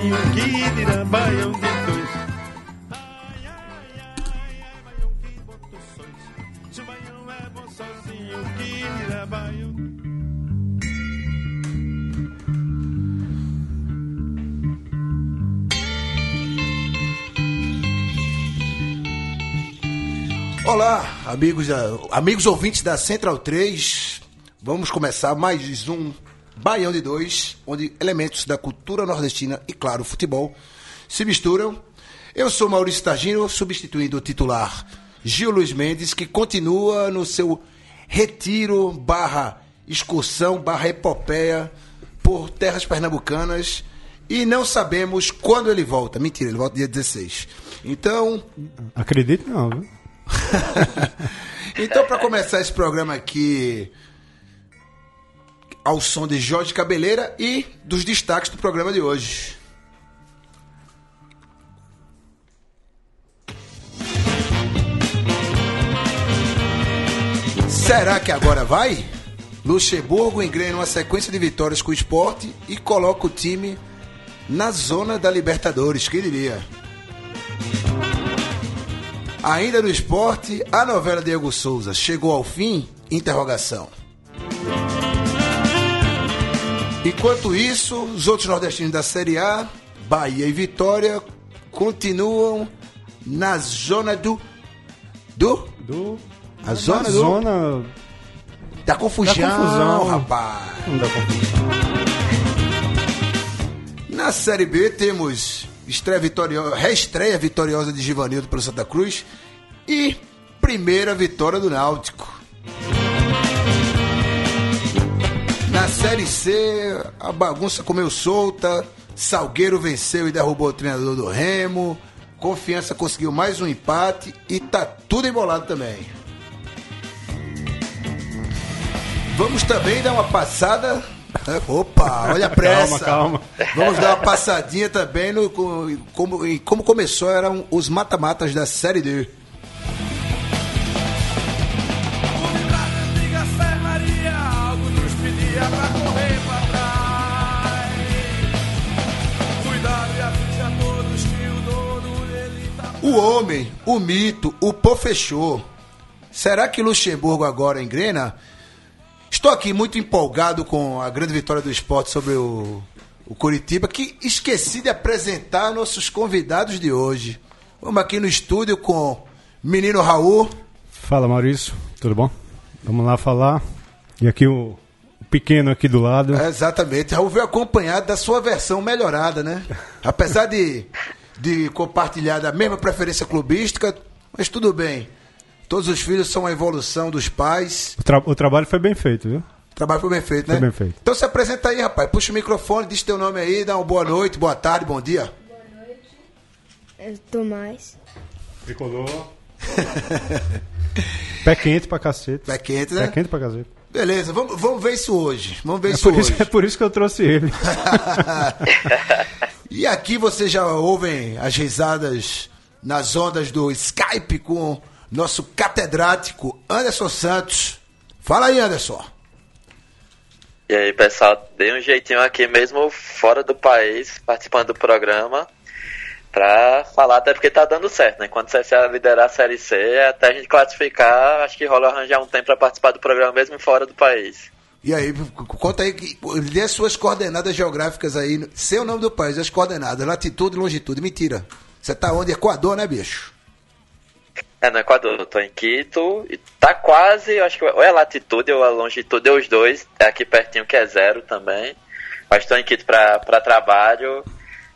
Que dirá Baião de Dois. Que é bom sozinho, que Baião Olá, amigos, da- amigos ouvintes da Central 3. Vamos começar mais um Baião de Dois, onde elementos da cultura nordestina e, claro, futebol se misturam. Eu sou Maurício Tagino, substituindo o titular Gil Luiz Mendes, que continua no seu retiro barra excursão barra epopeia por terras pernambucanas e não sabemos quando ele volta. Mentira, ele volta dia 16. Então, Acredito não, viu? então, para começar esse programa aqui, ao som de Jorge Cabeleira e dos destaques do programa de hoje. Será que agora vai? Luxemburgo engrena uma sequência de vitórias com o esporte e coloca o time na zona da Libertadores, quem diria? Ainda no esporte, a novela Diego Souza chegou ao fim? Interrogação. Enquanto isso, os outros nordestinos da Série A, Bahia e Vitória, continuam na zona do. Do? Do. A zona na do. zona. Da confusão, Da confusão. rapaz. Dá confusão. Na Série B temos estreia vitoriosa, reestreia vitoriosa de Givanildo pelo Santa Cruz e primeira vitória do Náutico. Na Série C, a bagunça comeu solta, Salgueiro venceu e derrubou o treinador do Remo, Confiança conseguiu mais um empate e tá tudo embolado também. Vamos também dar uma passada. Opa, olha a pressa. Calma, calma. Vamos dar uma passadinha também no co- como, em como começou eram os mata-matas da Série D. O homem, o mito, o pô fechou. Será que Luxemburgo agora engrena? Estou aqui muito empolgado com a grande vitória do esporte sobre o, o Curitiba, que esqueci de apresentar nossos convidados de hoje. Vamos aqui no estúdio com menino Raul. Fala Maurício, tudo bom? Vamos lá falar. E aqui o, o pequeno aqui do lado. É, exatamente. Raul veio acompanhado da sua versão melhorada, né? Apesar de, de compartilhar da mesma preferência clubística, mas tudo bem. Todos os filhos são a evolução dos pais. O, tra- o trabalho foi bem feito, viu? O trabalho foi bem feito, né? Foi bem feito. Então se apresenta aí, rapaz. Puxa o microfone, diz teu nome aí, dá uma boa noite, boa tarde, bom dia. É, Tomás. Tricolor. Pé quente pra cacete. Pé quente, né? Pé quente pra cacete. Beleza, vamos, vamos ver isso hoje. Vamos ver É isso por, hoje. isso, é por isso que eu trouxe ele. E aqui vocês já ouvem as risadas nas ondas do Skype com nosso catedrático Anderson Santos. Fala aí, Anderson. E aí, pessoal, dei um jeitinho aqui mesmo fora do país, participando do programa, pra falar até porque tá dando certo, né? Quando você liderar a Série C, até a gente classificar, acho que rola arranjar um tempo pra participar do programa mesmo fora do país. E aí, conta aí, que- dê as suas coordenadas geográficas aí, sem o nome do país, as coordenadas, latitude e longitude. Mentira. Você tá onde? Equador, né, bicho? É, no Equador, eu tô em Quito, e tá quase, eu acho que ou é latitude ou a longitude, é os dois, é aqui pertinho que é zero também. Mas tô em Quito pra, pra trabalho,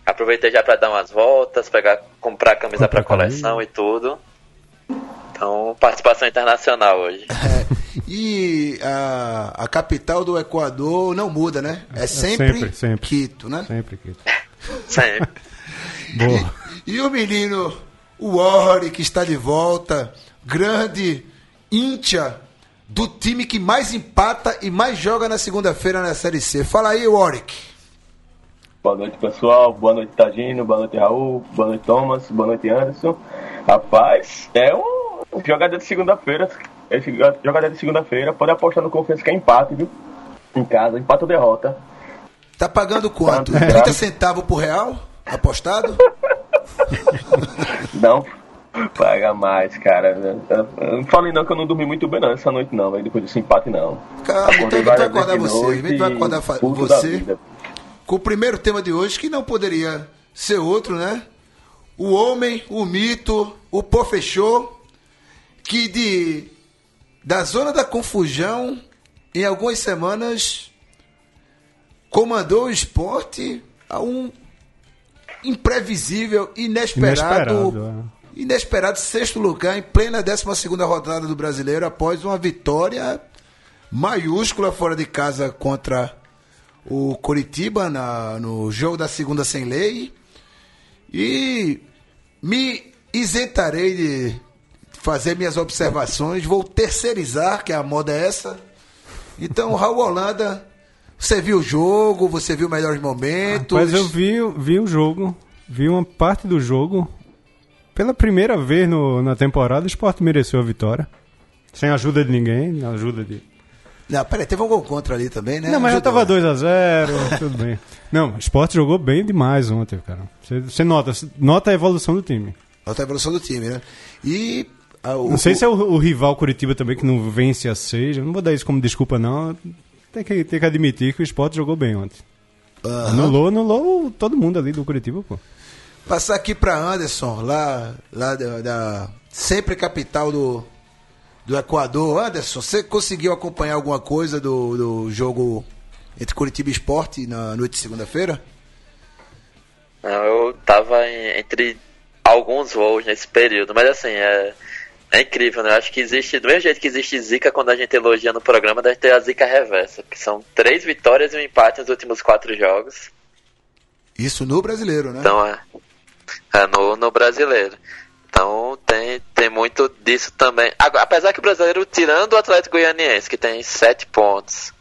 aproveitei já pra dar umas voltas, pegar, comprar camisa Comprar pra coleção e tudo. Então, participação internacional hoje. É, E a, a capital do Equador não muda, né? É sempre, sempre, sempre. Quito, né? Sempre, Quito. Sempre. Boa. E o menino, o Ori, que está de volta, grande íntia do time que mais empata e mais joga na segunda-feira na Série C. Fala aí, Warwick. Boa noite, pessoal. Boa noite, Tagino. Boa noite, Raul. Boa noite, Thomas. Boa noite, Anderson. Rapaz, é um jogador de segunda-feira. Esse jogador de segunda-feira pode apostar no confiança que é empate, viu? Em casa, empate ou derrota. Tá pagando quanto? É. 30 centavos por real? Apostado? Não paga mais, cara. Eu- Não falei não que eu não dormi muito bem não essa noite não, velho. Depois desse empate não. Calma, então vai acordar você. Vai e acordar você com o primeiro tema de hoje, que não poderia ser outro, né? O homem, o mito, o pô fechou, que de da zona da confusão, em algumas semanas, comandou o esporte a um imprevisível, inesperado, Inesperado, inesperado sexto lugar em plena 12 segunda rodada do Brasileiro após uma vitória maiúscula fora de casa contra o Coritiba na, no jogo da segunda sem lei. E me isentarei de fazer minhas observações, vou terceirizar, que a moda é essa. Então, Raul Holanda, você viu o jogo, você viu melhores momentos. Mas eu vi, vi o jogo, vi uma parte do jogo. Pela primeira vez no, na temporada, o Sport mereceu a vitória. Sem ajuda de ninguém, na ajuda de. Não, peraí, teve um gol contra ali também, né? Não, mas já tava né? 2x0, tudo bem. Não, o Sport jogou bem demais ontem, cara. Você, você nota, nota a evolução do time. Nota a evolução do time, né? E. ah, o- Não sei o- se é o, o rival Curitiba também que não vence a seis. Eu não vou dar isso como desculpa, não. Tem que, tem que admitir que o Sport jogou bem ontem. Aham. Anulou, anulou todo mundo ali do Curitiba, pô. Passar aqui para Anderson, lá, lá da, da- sempre capital do, do Equador. Anderson, você conseguiu acompanhar alguma coisa do, do jogo entre Curitiba e Esporte na noite de segunda-feira? Não, eu tava em- entre alguns voos nesse período, mas assim, é, é incrível, né? Eu acho que existe, do mesmo jeito que existe zica quando a gente elogia no programa, deve ter a zica reversa, que são três vitórias e um empate nos últimos quatro jogos. Isso no brasileiro, né? Então é, é no, no brasileiro. Então tem, tem muito disso também. Apesar que o brasileiro, tirando o Atlético Goianiense, que tem sete pontos,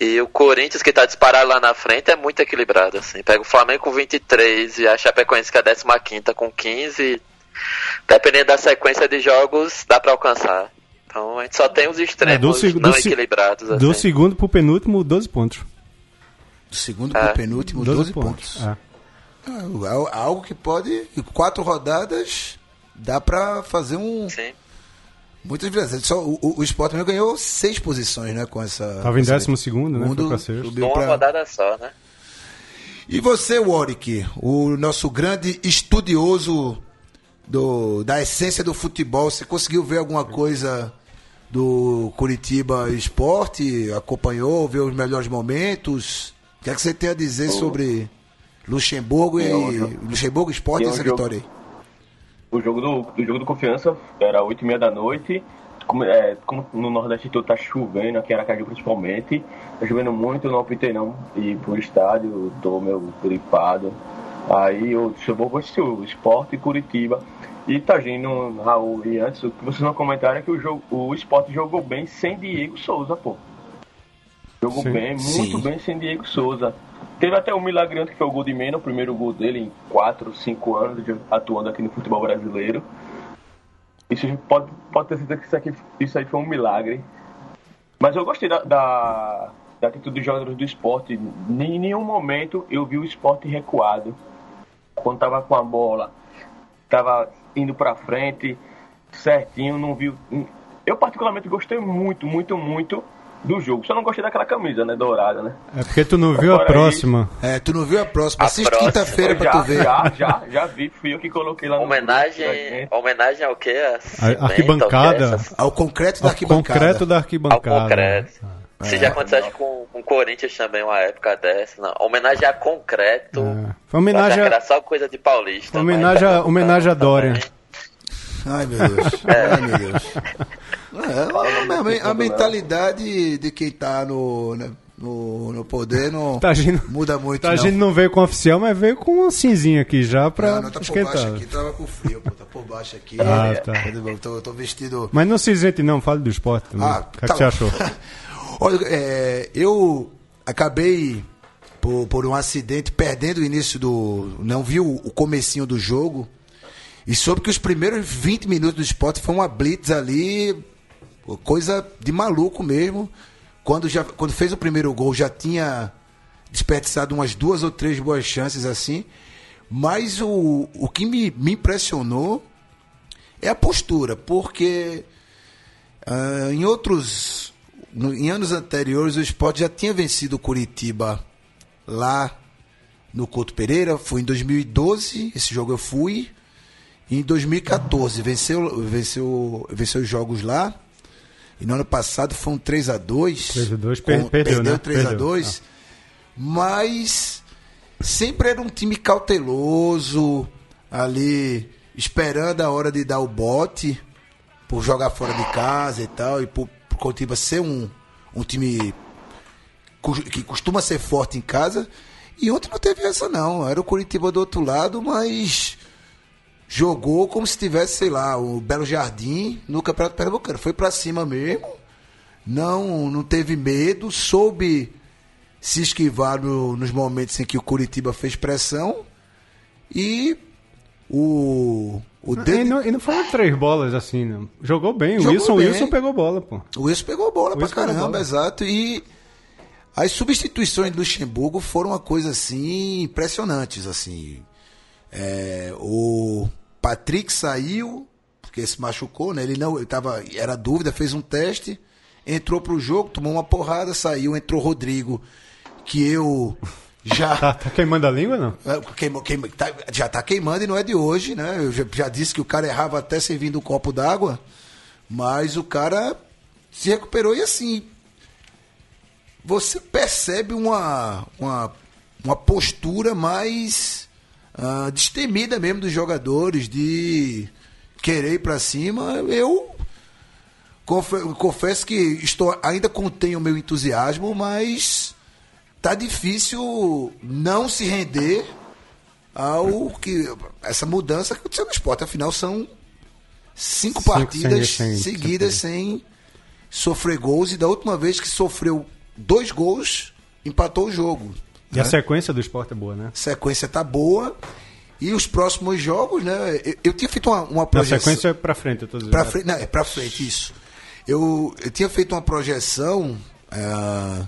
e o Corinthians, que tá disparado lá na frente, é muito equilibrado. Assim. Pega o Flamengo com 23 e a Chapecoense, que é a 15 com 15. Dependendo da sequência de jogos, dá pra alcançar. Então a gente só tem os É, extremos do seg- não do se- equilibrados. Do assim. segundo pro penúltimo, 12 pontos. Do segundo É. pro penúltimo, 12, pontos. É. Ah, Algo que pode, em quatro rodadas, dá pra fazer um. Sim. Muitas vezes. Só, o, o, o Sport mesmo ganhou seis posições, né? Com essa. Tava em décimo segundo, né? Mundo subiu Numa pra- rodada só, né? E você, Warwick, o nosso grande estudioso do, da essência do futebol, você conseguiu ver alguma coisa do Curitiba Esporte? Acompanhou, viu os melhores momentos? O que é que você tem a dizer sobre Luxemburgo e É jogo- Luxemburgo Esporte e é essa vitória aí? O jogo do, do jogo do confiança era 8 e meia da noite. Como, é, como no Nordeste todo tá chovendo, aqui em Aracaju principalmente, tá chovendo muito, eu não optei não ir pro estádio, tô meio gripado. Aí eu vou assistir o Esporte e Curitiba. E tá vindo, Raul, e antes, o que vocês não comentaram é que o, jogo, o Esporte jogou bem sem Diego Souza, pô. Jogou Sim. bem, muito Sim. bem sem Diego Souza. Teve até um milagre antes que foi o gol de Mena, o primeiro gol dele em 4, 5 anos de atuando aqui no futebol brasileiro. Isso a gente pode, pode ter certeza que isso, aqui, isso aí foi um milagre. Mas eu gostei da, da, da atitude dos jogadores do esporte. Em nenhum momento eu vi o esporte recuado. Quando tava com a bola, tava indo pra frente, certinho, não viu. Eu particularmente gostei muito, muito, muito do jogo. Só não gostei daquela camisa, né, dourada, né? É porque tu não viu a Agora próxima. É, tu não viu a próxima. A Assiste quinta-feira pra já, tu ver. já, já, já vi. Fui eu que coloquei lá no Homenagem, da gente. homenagem ao quê? A cimento, arquibancada. ao quê? Essas- Ao concreto da Ao arquibancada. concreto da Ao arquibancada. concreto. É. Se já acontecesse com, com o Corinthians também uma época dessa. Não. Homenagem a concreto. É. Foi homenagem a- era só coisa de paulista. Homenagem a- mas- homenagem a Dória. também. Ai, meu Deus. Ai, meu Deus. É, a, a, a mentalidade de quem tá no, né, no, no poder não Tá agindo- muda muito. Tá, a gente não veio com oficial, mas veio com um cinzinho aqui já pra Não, não, tá por esquentar. baixo aqui, tava com frio, pô, tá por baixo aqui. Ah, É, tá. Eu tô, eu tô vestido. Mas não se isente não, fale do esporte também. Ah, o que, é tá que você achou? Olha, é, eu acabei por, por um acidente perdendo o início do. Não vi o, o comecinho do jogo. E soube que os primeiros 20 minutos do esporte foi uma blitz ali, coisa de maluco mesmo. Quando, já, quando fez o primeiro gol, já tinha desperdiçado umas duas ou três boas chances assim. Mas o, o que me, me impressionou é a postura, porque ah, em outros. No- em anos anteriores, o esporte já tinha vencido o Curitiba lá no Couto Pereira. Foi em 2012, esse jogo eu fui. E em 2014, venceu, venceu, venceu os jogos lá. E no ano passado foi um 3x2. 3 a 2, per- perdeu, né? 3x2. Mas sempre era um time cauteloso, ali, esperando a hora de dar o bote, por jogar fora de casa e tal, e por, por Curitiba ser um, um time que costuma ser forte em casa. E ontem não teve essa não, era o Curitiba do outro lado, mas jogou como se tivesse, sei lá, o Belo Jardim no Campeonato Pernambucano. Foi pra cima mesmo, não, não teve medo, soube se esquivar no- nos momentos em que o Curitiba fez pressão e o o E Dani- não, e não foram três bolas assim, não. Jogou bem. O Jogou Wilson, bem. Wilson pegou bola, pô. O Wilson pegou bola pra Wilson pegou caramba, bola. exato. E as substituições do Luxemburgo foram uma coisa assim impressionantes, assim. É, o Patrick saiu porque se machucou, né? Ele não, ele tava, era dúvida, fez um teste, entrou pro jogo, tomou uma porrada, saiu, entrou Rodrigo, que eu já Tá, tá queimando a língua, não? é, queima- queima- tá- já tá queimando e não é de hoje, né? Eu já, já disse que o cara errava até servindo um copo d'água, mas o cara se recuperou e assim. Você percebe uma, uma, uma postura mais ah, destemida mesmo dos jogadores, de querer ir pra cima. Eu confe- confesso que estou, ainda contenho o meu entusiasmo, mas tá difícil não se render ao que essa mudança que aconteceu no esporte. Afinal, são cinco, Cinco partidas sem- sem- seguidas sem sofrer gols. E da última vez que sofreu dois gols, empatou o jogo. E a sequência do esporte é boa, né? sequência tá boa. E os próximos jogos, né? Eu, eu tinha feito uma, uma A projeção. sequência é pra frente, eu tô dizendo. Pra frente, não, é pra frente, isso. Eu, eu tinha feito uma projeção ah,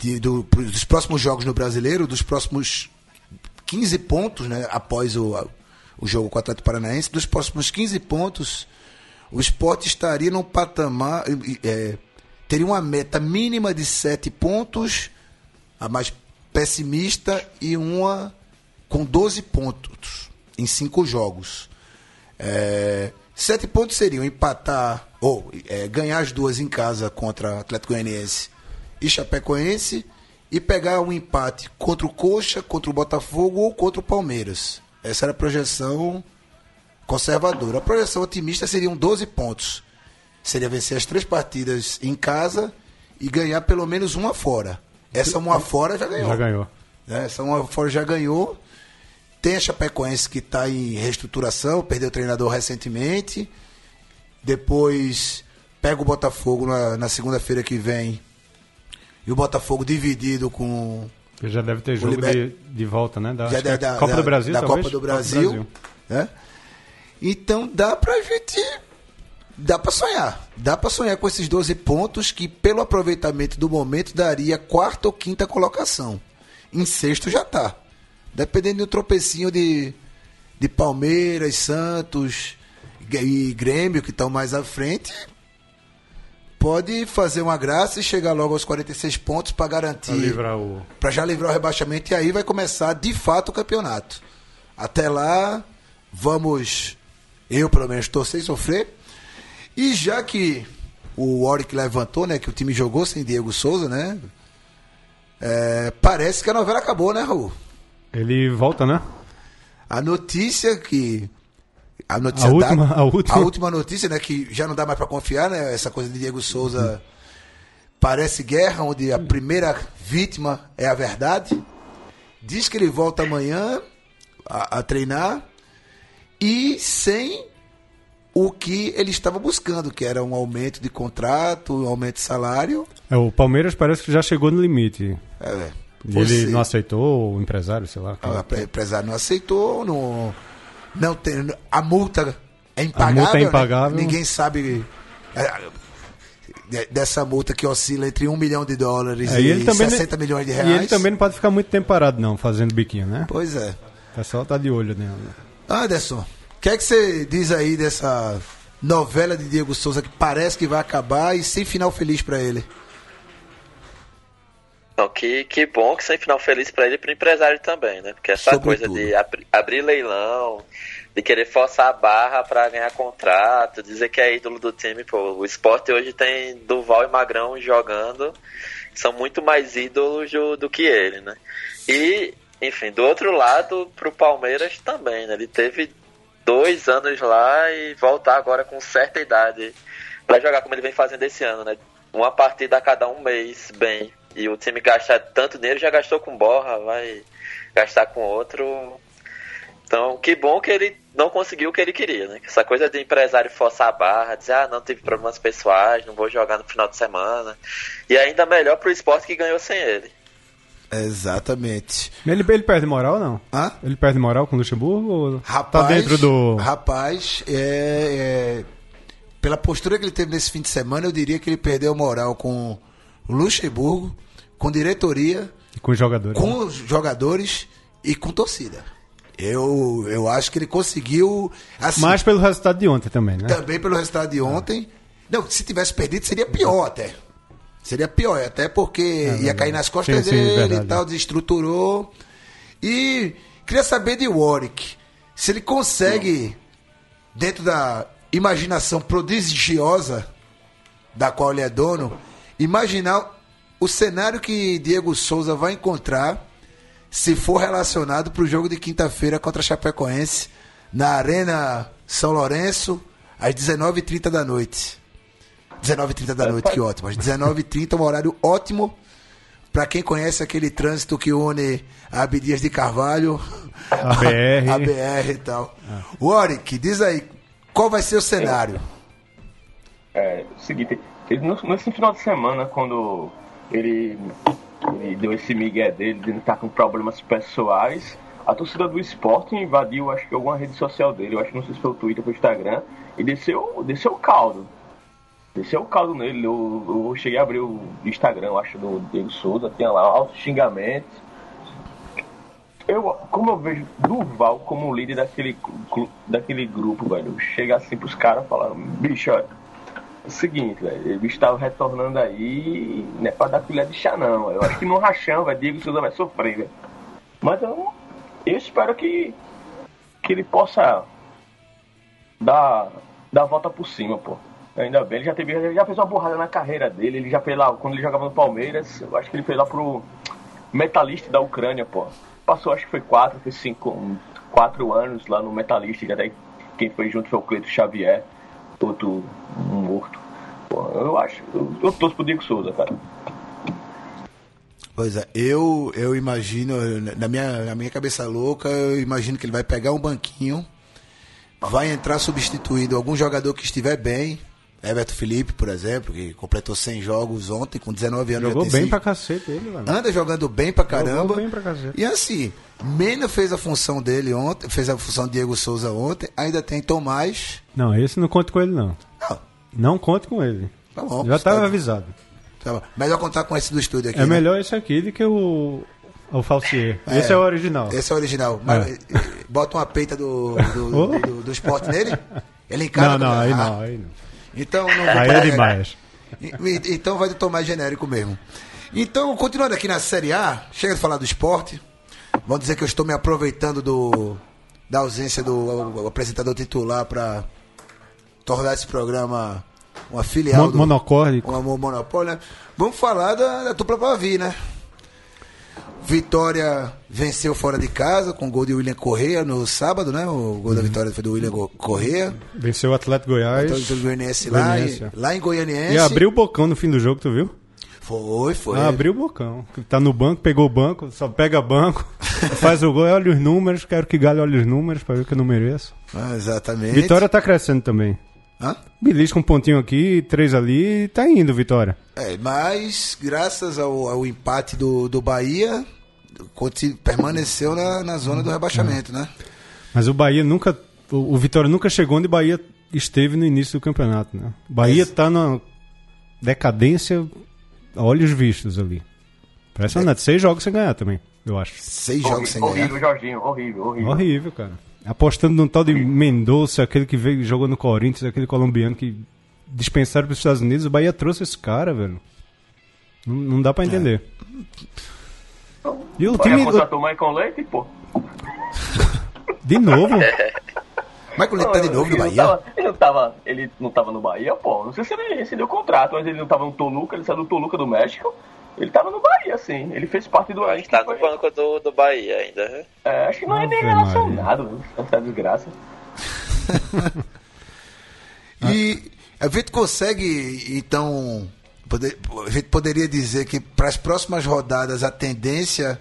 de- do- dos próximos jogos no brasileiro, dos próximos 15 pontos, né? Após o, o jogo com o Atlético Paranaense, dos próximos 15 pontos, o esporte estaria num patamar. eh, teria uma meta mínima de 7 pontos, a mais pessimista, e uma com 12 pontos em 5 jogos. É, sete pontos seriam empatar ou é, ganhar as duas em casa contra Atlético Goianiense e Chapecoense e pegar um empate contra o Coxa, contra o Botafogo ou contra o Palmeiras. Essa era a projeção conservadora. A projeção otimista seriam 12 pontos. Seria vencer as três partidas em casa e ganhar pelo menos uma fora. Essa uma fora já ganhou. Já ganhou. né? Essa uma fora já ganhou. Tem a Chapecoense que está em reestruturação, perdeu o treinador recentemente. Depois pega o Botafogo na, na segunda-feira que vem. E o Botafogo dividido com. Já deve ter jogo liber- de, de volta, né? Da, já é da, Copa do Brasil, da talvez? Copa do Brasil. né? Então dá pra gente. Dá pra sonhar. Dá pra sonhar com esses 12 pontos que, pelo aproveitamento do momento, daria quarta ou quinta colocação. Em sexto já tá. Dependendo do tropecinho de, de Palmeiras, Santos e Grêmio, que estão mais à frente, pode fazer uma graça e chegar logo aos 46 pontos para garantir Pra livrar o... para já livrar o rebaixamento e aí vai começar de fato o campeonato. Até lá, vamos, eu pelo menos torcer e sofrer. E já que o Warwick levantou, né, que o time jogou sem Diego Souza, né? é, parece que a novela acabou, né, Raul? Ele volta, né? A notícia que a notícia A da- última- a última- notícia, né, que já não dá mais para confiar, né, essa coisa de Diego Souza parece guerra, onde a primeira vítima é a verdade. Diz que ele volta amanhã a, a treinar e sem o que ele estava buscando, que era um aumento de contrato, um aumento de salário. É, o Palmeiras parece que já chegou no limite. É, ele não aceitou, o empresário, sei lá. O empre- empresário não aceitou, não, não tem, a multa é impagável. multa é né? impagável. Ninguém sabe é, de- dessa multa que oscila entre um milhão de dólares É, e, e ele também 60 milhões de reais. E ele também não pode ficar muito tempo parado, não, fazendo biquinho, né? Pois é. O pessoal tá de olho nele. Anderson, o que é que você diz aí dessa novela de Diego Souza que parece que vai acabar e sem final feliz pra ele? Então, que, que bom que sem final feliz pra ele e pro empresário também, né? Porque essa coisa Sobretudo. de abri- abrir leilão, de querer forçar a barra pra ganhar contrato, dizer que é ídolo do time, pô, o esporte hoje tem Duval e Magrão jogando, são muito mais ídolos do, do que ele, né? E, enfim, do outro lado, pro Palmeiras também, né? Ele teve dois anos lá e voltar agora com certa idade pra jogar como ele vem fazendo esse ano, né? Uma partida a cada um mês, bem. E o time gasta tanto dinheiro, já gastou com Borra, vai gastar com outro. Então, que bom que ele não conseguiu o que ele queria, né? Essa coisa de empresário forçar a barra, dizer, ah, não tive problemas pessoais, não vou jogar no final de semana. E ainda melhor pro esporte que ganhou sem ele. Exatamente. Ele, ele perde moral ou não? Hã? Ele perde moral com o Luxemburgo ou Rapaz, tá dentro do... Rapaz, é, é, pela postura que ele teve nesse fim de semana, eu diria que ele perdeu moral com Luxemburgo, com diretoria, com os jogadores? com os jogadores e com torcida. Eu, eu acho que ele conseguiu. Assim, Mais pelo resultado de ontem também, né? também pelo resultado de ontem. Não, se tivesse perdido seria pior até. Seria pior, até porque ia cair nas costas É Sim, sim, dele verdade. e tal, desestruturou. E queria saber de Warwick, se ele consegue, dentro da imaginação prodigiosa da qual ele é dono, imaginar o cenário que Diego Souza vai encontrar se for relacionado para o jogo de quinta-feira contra a Chapecoense na Arena São Lourenço às 19h30 da noite. 19h30 da noite, que ótimo. Às 19h30 um horário ótimo para quem conhece aquele trânsito que une a Abdias de Carvalho, A BR. a BR e tal. Warwick, diz aí, qual vai ser o cenário? É, o seguinte, ele, nesse final de semana, quando ele, ele deu esse migué dele de estar com problemas pessoais, a torcida do esporte invadiu, acho que alguma rede social dele, eu acho que não sei se foi o Twitter ou o Instagram, e desceu, desceu o caldo. Desceu o caldo nele, eu, eu cheguei a abrir o Instagram, acho, do Diego Souza, tinha lá altos xingamentos. Eu, como eu vejo Duval como líder daquele, daquele grupo, velho, chega assim pros caras falando, bicho, olha, o seguinte, velho, o bicho tava retornando aí, não é pra dar filha de chá não. Eu acho que no rachão, velho, Diego Souza vai sofrer, velho. Mas eu, eu espero que, que ele possa dar, dar a volta por cima, pô. Ainda bem, ele já, teve, ele já fez uma borrada na carreira dele, ele já fez lá, quando ele jogava no Palmeiras, eu acho que ele fez lá pro Metalista da Ucrânia, pô. Passou, acho que foi quatro, foi cinco, um, quatro anos lá no Metalista, que até quem foi junto foi o Cleito Xavier, outro morto. Pô, eu acho, eu, eu torço pro Diego Souza, cara. Pois é, eu, eu imagino, na minha, na minha cabeça louca, eu imagino que ele vai pegar um banquinho, vai entrar substituindo algum jogador que estiver bem. Everton Felipe, por exemplo, que completou 100 jogos ontem, com 19 anos. Jogou bem pra cacete ele, velho. Anda jogando bem pra caramba. Jogou bem pra cacete. E assim, Mena fez a função dele ontem, fez a função de Diego Souza ontem, ainda tem Tomás. Não, esse não conta com ele, não. Não, Não conte com ele. tá bom. Já tá estava bom. avisado. Tá bom. Melhor contar com esse do estúdio aqui. É né? melhor esse aqui do que o, o Falsier. Esse é o original. Esse é o original. Mas, eh, Bota uma peita do, do, Oh. do, do esporte nele. Ele encara. Não, não, aí Ah, não, aí não. Então não Aí é demais. Então vai do Tomás genérico mesmo. Então, continuando aqui na Série A, chega de falar do esporte. Vamos dizer que eu estou me aproveitando do, da ausência do apresentador titular para tornar esse programa uma filial Mon- do monocórdico. um amor monopólio, né? Vamos falar da, da dupla Pavi, né? Vitória venceu fora de casa com o gol de William Correa no sábado, né? O gol da vitória foi do William Correa. Venceu o Atlético Goiás. Do Goianiense lá, Goianiense, em- lá em Goianiense. E abriu o bocão no fim do jogo, tu viu? Foi, foi. Ah, abriu o bocão. Tá no banco, pegou o banco, só pega banco, faz o gol, olha os números, quero que Galho olhe os números pra ver que eu não mereço. Ah, exatamente. Vitória tá crescendo também. Hã? Belisca um pontinho aqui, três ali, tá indo, Vitória. É, mas graças ao, ao empate do, do Bahia, permaneceu na, na zona do rebaixamento, né? Mas o Bahia nunca. O, o Vitória nunca chegou onde o Bahia esteve no início do campeonato, né? O Bahia tá na decadência olhos vistos ali. Impressionante. Seis jogos sem ganhar também, eu acho. Seis jogos sem horrível, ganhar. Jorginho, horrível, horrível. Horrível, cara. Apostando num tal de Mendonça, aquele que veio jogou no Corinthians, aquele colombiano que dispensaram para os Estados Unidos. O Bahia trouxe esse cara, velho. Não, não dá pra entender. E o Bahia time. contratou o Michael Leite, pô. De novo? Michael Leite tá de novo no ele não Bahia? tava- ele, não tava, ele não tava no Bahia, pô. Não sei se ele rescindeu o contrato, mas ele não tava no Toluca, ele saiu do Toluca do México. Ele tava no Bahia, sim. Ele fez parte do. Que, Tá no banco do, do Bahia ainda. né? é, acho que não é nem relacionado, né? essa desgraça. E a gente consegue, então, poder- a gente poderia dizer que para as próximas rodadas a tendência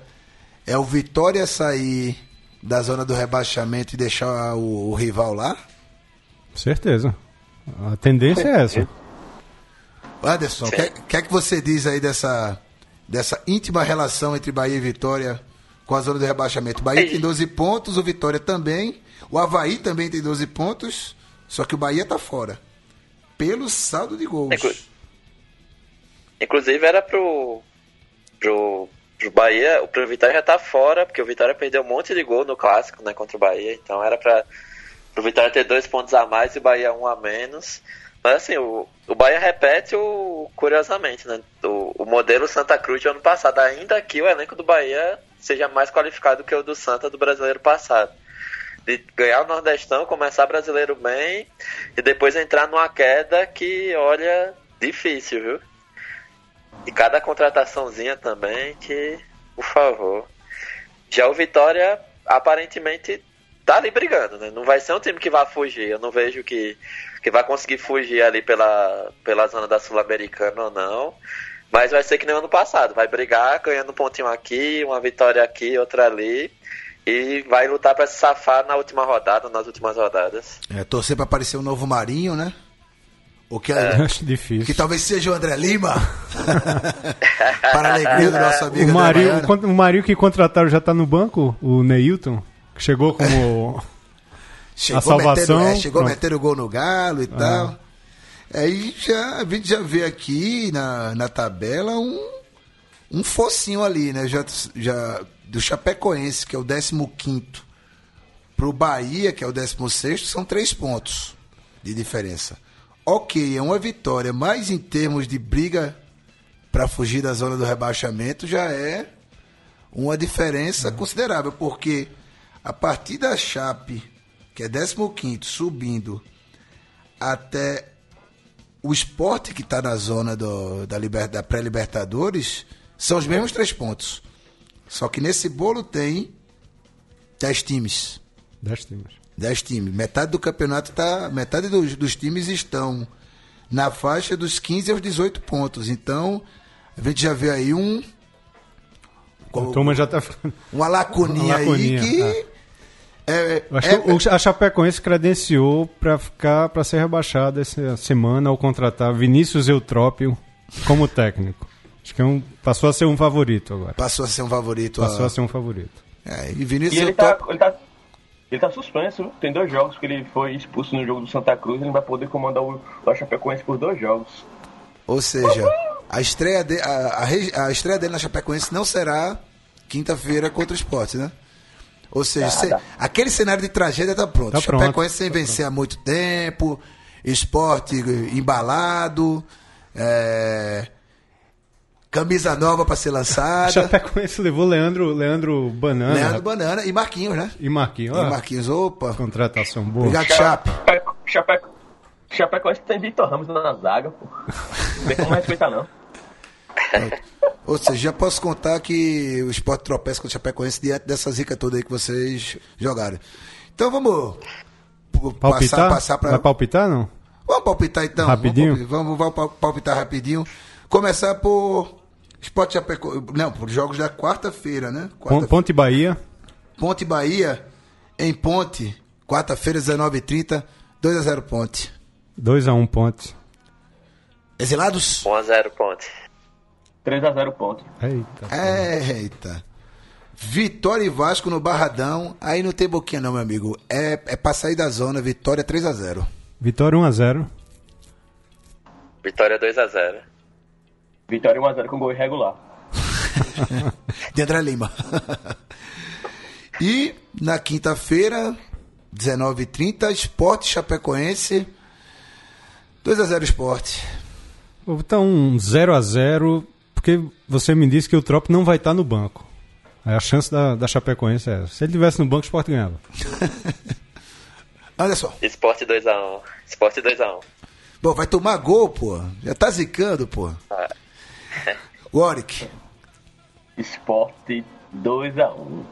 é o Vitória sair da zona do rebaixamento e deixar o, o rival lá? Certeza. A tendência é essa. Anderson, o que, que é que você diz aí dessa, dessa íntima relação entre Bahia e Vitória com a zona do rebaixamento? O Bahia tem 12 pontos, o Vitória também, o Havaí também tem 12 pontos, só que o Bahia tá fora. Pelo saldo de gols. Inclu- Inclusive era pro, pro, pro Bahia, o Vitória já tá fora, porque o Vitória perdeu um monte de gol no clássico, né, contra o Bahia, então era pra pro Vitória ter dois pontos a mais e o Bahia um a menos. Mas assim, o, o Bahia repete o, curiosamente, né? O, o modelo Santa Cruz de ano passado, ainda que o elenco do Bahia seja mais qualificado que o do Santa do brasileiro passado. De ganhar o Nordestão, começar brasileiro bem e depois entrar numa queda que, olha, difícil, viu? E cada contrataçãozinha também que, por favor. Já o Vitória, aparentemente, tá ali brigando, né? Não vai ser um time que vai fugir. Eu não vejo que, que vai conseguir fugir ali pela, pela zona da Sul-Americana ou não. Mas vai ser que nem ano passado. Vai brigar, ganhando um pontinho aqui, uma vitória aqui, outra ali. E vai lutar para se safar na última rodada, nas últimas rodadas. É, torcer para aparecer um novo Marinho, né? O que, Eu acho difícil. que talvez seja o André Lima. para a alegria do nosso amigo O André Mario, o, o Mario que contrataram já tá no banco, o Neilton, que chegou como. Chegou a salvação, Metendo, é, chegou pronto. metendo gol no Galo e tal. Aí já, a gente já vê aqui na, na tabela um, um focinho ali, né? Já, já, do Chapecoense, que é o 15 pro Bahia, que é o 16 são três pontos de diferença. Ok, é uma vitória, mas em termos de briga para fugir da zona do rebaixamento já é uma diferença considerável, porque a partir da Chape, que é 15 subindo até o esporte que está na zona do, da, da pré-libertadores, são os mesmos três pontos. Só que nesse bolo tem 10 times. Dez times. 10 times. Metade do campeonato tá. Metade dos, dos times estão na faixa dos 15 aos 18 pontos. Então, a gente já vê aí um. A turma já tá. Uma lacuninha, Uma lacuninha, aí que. é. É, acho é- a Chapecoense credenciou pra ficar para ser rebaixada essa semana ao contratar Vinícius Eutrópio como técnico. Acho que é um, passou a ser um favorito agora. passou a ser um favorito. Passou a- a ser um favorito. É, e E Vinícius ele é tá, top. ele tá. Ele tá suspenso, viu? tem dois jogos que ele foi expulso no jogo do Santa Cruz, ele não vai poder comandar o, o Chapecoense por dois jogos. Ou seja, a estreia, de, a, a a estreia dele na Chapecoense não será quinta-feira contra o esporte, né? Ou seja, se- aquele cenário de tragédia tá pronto. Tá pronto. Chapecoense sem vencer há muito tempo, esporte embalado, é, camisa nova para ser lançada, Chapecoense levou Leandro, Leandro Banana Leandro. Banana e Marquinhos, né? e Marquinhos. E Marquinhos, opa. Contratação boa. Obrigado, Chape. Chapeco, Chapecoense tem Vitor Ramos na zaga, pô. Não tem como respeitar, não. Ou seja, já posso contar que o esporte tropeça com o Chapecoense diante dessa zica toda aí que vocês jogaram. Então vamos Palpitar? passar, passar para. Vai palpitar, não? Vamos palpitar então. Rapidinho? Vamos, palpitar, vamos, vamos pal- palpitar rapidinho. Começar por Esporte Chapecoense. Não, por jogos da quarta-feira, né? Quarta Ponte Bahia. Ponte Bahia, em Ponte, quarta-feira, 19h30, 2x0 Ponte. 2x1 Ponte. Exilados? 1x0 ponte. 3x0 ponto. Eita. Eita. Vitória e Vasco no Barradão. Aí não tem boquinha não, meu amigo. É, é pra sair da zona. Vitória 3x0. Vitória 1x0. Vitória 2x0. Vitória 1x0 com gol irregular. De André Lima. e na quinta-feira, 19h30, Esporte Chapecoense. 2x0 Esporte. Vou botar um 0x0, porque você me disse que o Trop não vai estar no banco. Aí a chance da, da Chapecoense é essa. Se ele tivesse no banco, o Sport ganhava. Olha só. Esporte 2x1. Esporte 2x1. Bom, vai tomar gol, pô. Já tá zicando, pô. Warwick. Esporte 2x1.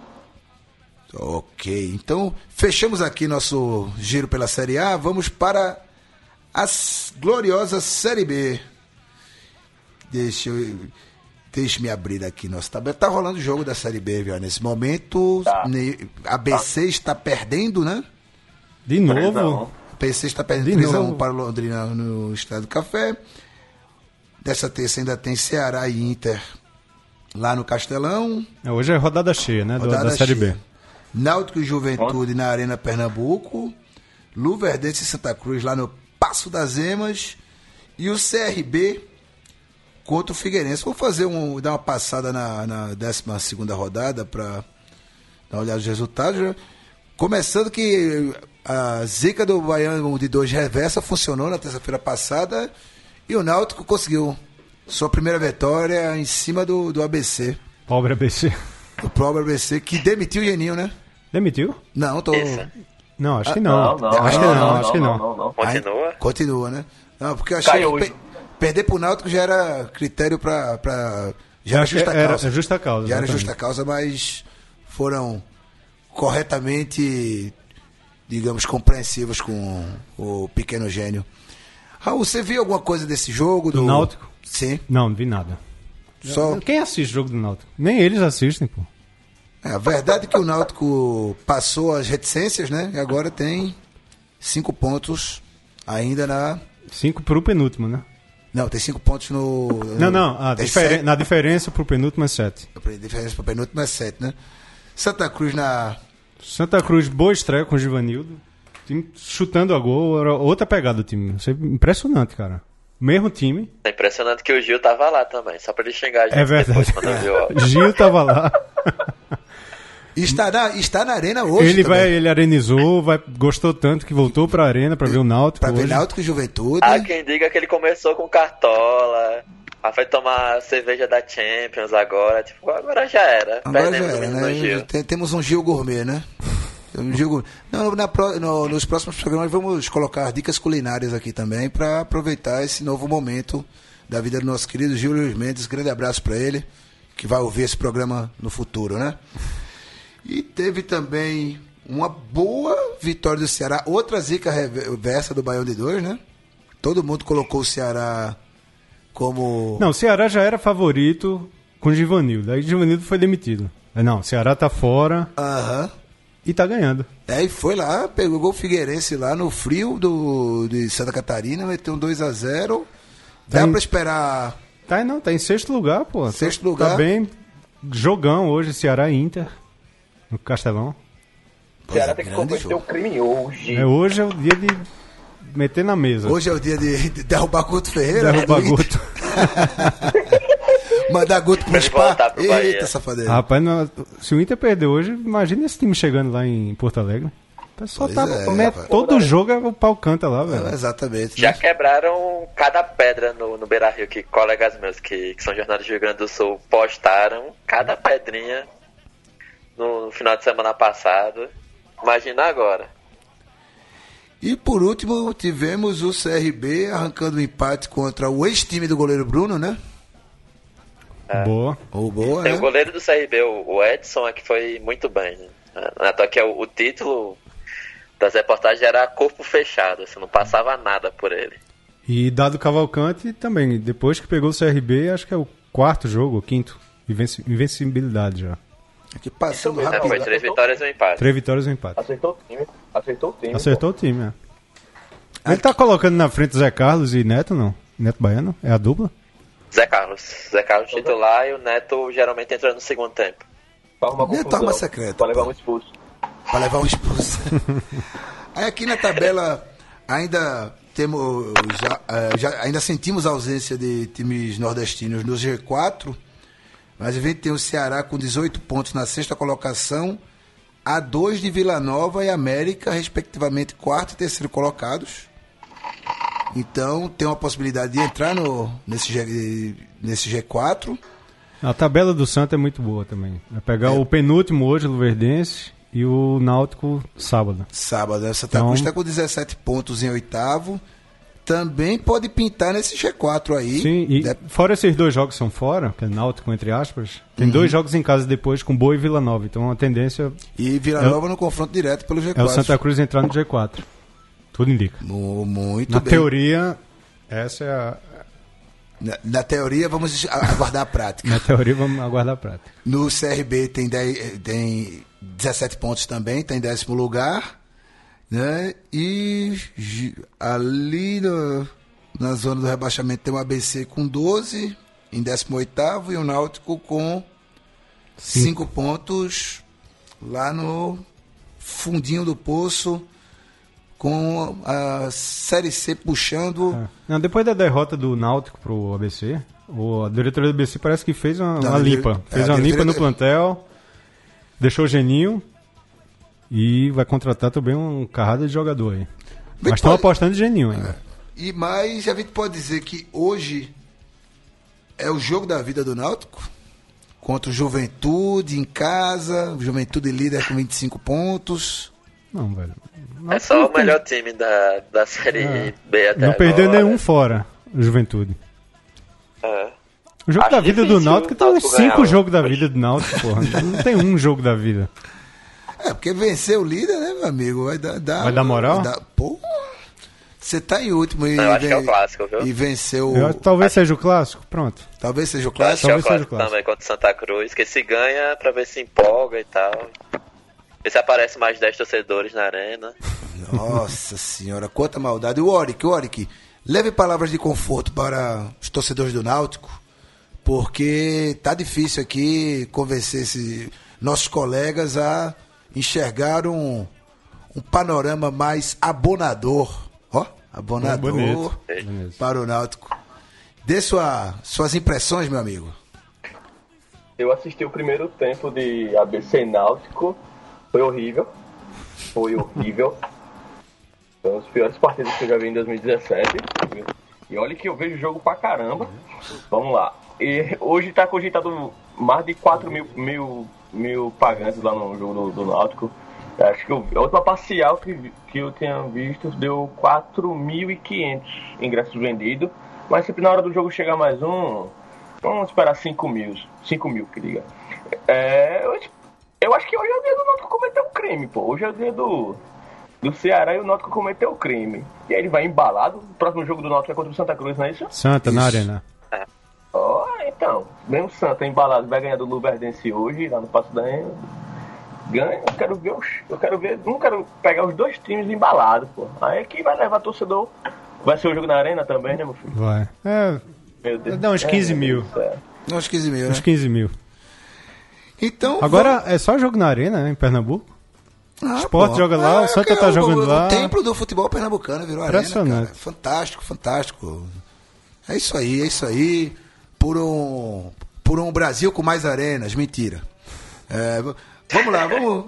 Ok, então fechamos aqui nosso giro pela Série A. Vamos para a gloriosa Série B. Deixa eu. Deixa-me abrir aqui nosso tabela. Tá rolando o jogo da Série B, viu? Nesse momento, Tá. BC está perdendo, né? De novo, A BC está perdendo De 3 a 1 novo. para o Londrina no Estado do Café. Dessa terça ainda tem Ceará e Inter lá no Castelão. É, hoje é rodada cheia, né? Rodada da Série B. Náutico e Juventude na Arena Pernambuco. Luverdense e Santa Cruz lá no Passo das Emas. E o CRB contra o Figueirense. Vou fazer um, dar uma passada na, na 12 rodada para dar uma olhada nos resultados. né? Começando que a zica do Baiano de dois reversa funcionou na terça-feira passada. E o Náutico conseguiu sua primeira vitória em cima do, do ABC. Pobre ABC. O próprio ABC que demitiu o Geninho, né? Demitiu? Não, tô. Isso. Não, acho que não. Não, não. acho que não, não, acho que não. não, não. Continua? Aí, continua, né? Não, porque eu achei Caiu que pe- perder pro Náutico já era critério pra. pra já era justa era- causa. é justa causa, Já era exatamente. justa causa, mas foram corretamente, digamos, compreensivos com o pequeno gênio. Raul, você viu alguma coisa desse jogo? Do Náutico? Sim. Não, não vi nada. Só, Quem assiste jogo do Náutico? Nem eles assistem, pô. é, a verdade é que o Náutico passou as reticências, né? E agora tem cinco pontos ainda na. Cinco pro penúltimo, né? Não, tem cinco pontos no. Não, não. a diferen- sete- Na diferença pro penúltimo é sete. A diferença para o penúltimo é 7, né? Santa Cruz na. Santa Cruz, boa estreia com o Givanildo. Time chutando a gol, era outra pegada do time. Isso é impressionante, cara. Mesmo time. É impressionante que o Gil tava lá também, só pra ele xingar a gente É verdade. depois quando eu vi o áudio. Gil tava lá. Está na, está na arena hoje. ele vai, ele arenizou, vai, gostou tanto que voltou pra arena pra ver o Náutico Pra ver hoje. Náutico e Juventude. Há quem diga que ele começou com cartola, aí foi tomar cerveja da Champions agora, tipo, agora já era. Agora já Perdemos o era, né? Gil. Tem- temos um Gil Gourmet, né? Gourmet. Não, na no- nos próximos programas vamos colocar dicas culinárias aqui também para aproveitar esse novo momento da vida do nosso querido Gil Luiz Mendes. Grande abraço para ele, que vai ouvir esse programa no futuro, né? E teve também uma boa vitória do Ceará, outra zica reversa do Baião de Dois, né? Todo mundo colocou o Ceará como. Não, o Ceará já era favorito com o Givanildo. Aí o Givanildo foi demitido. Não, o Ceará tá fora Aham. E tá ganhando. É, e foi lá, pegou o gol Figueirense lá no frio do, de Santa Catarina, meteu um 2x0. Dá Tem- pra esperar. Tá, não, tá em sexto lugar, pô. Sexto Tá- lugar. Tá bem. Jogão hoje, Ceará e Inter. No Castelão. O Ceará Pois é, tem que jogo. o crime hoje. É, hoje é o dia de meter na mesa. Hoje é o dia de, de derrubar Guto Ferreira. né, Derrubar Inter. Guto. Mandar Guto pro spa. pro Bahia. Eita, safadeira. Rapaz, não- se o Inter perder hoje, imagina esse time chegando lá em Porto Alegre. O pessoal tá. é, rapaz. todo jogo é o pau canta lá, velho. É, exatamente. Já né? quebraram cada pedra no, no Beira Rio que colegas meus que, que são jornalistas do Rio Grande do Sul postaram, cada pedrinha no, no final de semana passado. Imagina agora. E por último, tivemos o CRB arrancando um empate contra o ex-time do goleiro Bruno, né? Boa. Ou boa, Tem né? o goleiro do CRB, o Edson, é que foi muito bem. Né? Até que é o, o título das reportagens era corpo fechado, assim, não passava nada por ele. E Dado Cavalcante também, depois que pegou o CRB, acho que é o quarto jogo, o quinto. Invenci- Invencibilidade já. Aqui passando É, rápido. foi três vitórias e um empate. Três vitórias e um empate. Acertou o time. Acertou o time. Acertou o time, é. Ele tá colocando na frente Zé Carlos e Neto, não? Neto Baiano? É a dupla? Zé Carlos. Zé Carlos titular e o Neto geralmente entrando no segundo tempo. Arrumar confusão, arma secreta, Pra levar um expulso. Pra levar um expulso. Aí aqui na tabela ainda temos já, eh, já- ainda sentimos a ausência de times nordestinos no G4, mas a gente tem o Ceará com 18 pontos na sexta colocação, a dois de Vila Nova e América, respectivamente quarto e terceiro colocados. Então tem uma possibilidade de entrar no, nesse, G, nesse G4. A tabela do Santa é muito boa também. Vai pegar o penúltimo hoje, o Luverdense, e o Náutico sábado. Sábado, né? Santa Então- Cruz está com 17 pontos em oitavo. Também pode pintar nesse G4 aí. Sim, e De- fora esses dois jogos que são fora, que é Náutico entre aspas, tem dois jogos em casa depois com Boa e Vila Nova. Então a tendência E Vila É o- Nova no confronto direto pelo G4. é o Santa Cruz entrar no G4. Tudo indica. Mu- Muito Na bem. teoria, essa é a. Na, na teoria, vamos aguardar a prática. Na teoria, vamos aguardar a prática. No CRB tem, 10, tem 17 pontos também, está em décimo lugar. Né? E ali no- na zona do rebaixamento tem o ABC com 12, em 18 e o Náutico com 5 pontos lá no fundinho do poço, com a Série C puxando. É. Não, depois da derrota do Náutico pro ABC, o, a diretoria do ABC parece que fez uma, Não, uma limpa. é, Fez uma limpa no plantel, deixou o Geninho e vai contratar também um carrada de jogador aí. Mas estão pode- apostando em Geninho ainda. E mais, a gente pode dizer que hoje é o jogo da vida do Náutico contra o Juventude em casa, Juventude líder com 25 pontos. Não, velho. É só o melhor time da, da Série B até Não perdeu agora. nenhum fora, Juventude. É. O jogo Acho da vida do Náutico tem uns Náutico ganhar cinco um. jogos da vida do Náutico, porra. Não tem um jogo da vida. É, porque vencer o líder, né, meu amigo? Vai dar. dar- Vai dar moral? dar- pô, você tá em último e, Eu acho que é o clássico, viu? e venceu. Eu- talvez seja o clássico, pronto. Talvez seja o Acho clássico. que é o Talvez seja o clássico clássico. também contra o Santa Cruz, que se ganha pra ver se empolga e tal. Ver se aparece mais 10 torcedores na arena. Nossa senhora, quanta maldade. O Oric, o Oric, leve palavras de conforto para os torcedores do Náutico, porque tá difícil aqui convencer esse, nossos colegas a enxergar um, um panorama mais abonador. Ó, abonador Bonito. Bonito. para o Náutico. Dê sua, suas impressões, meu amigo. Eu assisti o primeiro tempo de ABC Náutico. Foi horrível. Foi horrível. Foi uma das piores partidas que eu já vi em 2017. E olha que eu vejo jogo pra caramba. Vamos lá. E hoje tá cogitado mais de 4 mil, mil, mil pagantes lá no jogo do, do Náutico. Acho que a última parcial que, que eu tinha visto deu 4.500 ingressos vendidos. Mas sempre na hora do jogo chegar mais um, vamos esperar 5 mil. 5 mil, que diga. É, eu, acho que hoje é o dia do Náutico cometer um crime, pô. Hoje é o dia do, do Ceará e o Náutico cometeu o crime. E aí ele vai embalado. O próximo jogo do Náutico é contra o Santa Cruz, não é isso? Santa, na Isso. arena. Ó, então. Vem o Santa embalado, vai ganhar do Luverdense hoje, lá no Passo da Ema. Ganha, eu quero ver os. Eu quero ver. Não quero pegar os dois times embalados, pô. Aí é que vai levar torcedor. Vai ser o jogo na arena também, né, meu filho? Vai. É, Meu Deus. Dá uns 15 meu mil. Do céu. Uns 15 mil, né? uns 15 mil. Então. Agora é só jogo na arena, né, em Pernambuco? Ah, Sport pô. joga lá, o é Santa que tá o- jogando o, lá. O templo do futebol pernambucano virou arena, Impressionante. cara. Fantástico, fantástico. É isso aí, é isso aí. Por um, por um Brasil com mais arenas, mentira. É, vamos lá, vamos,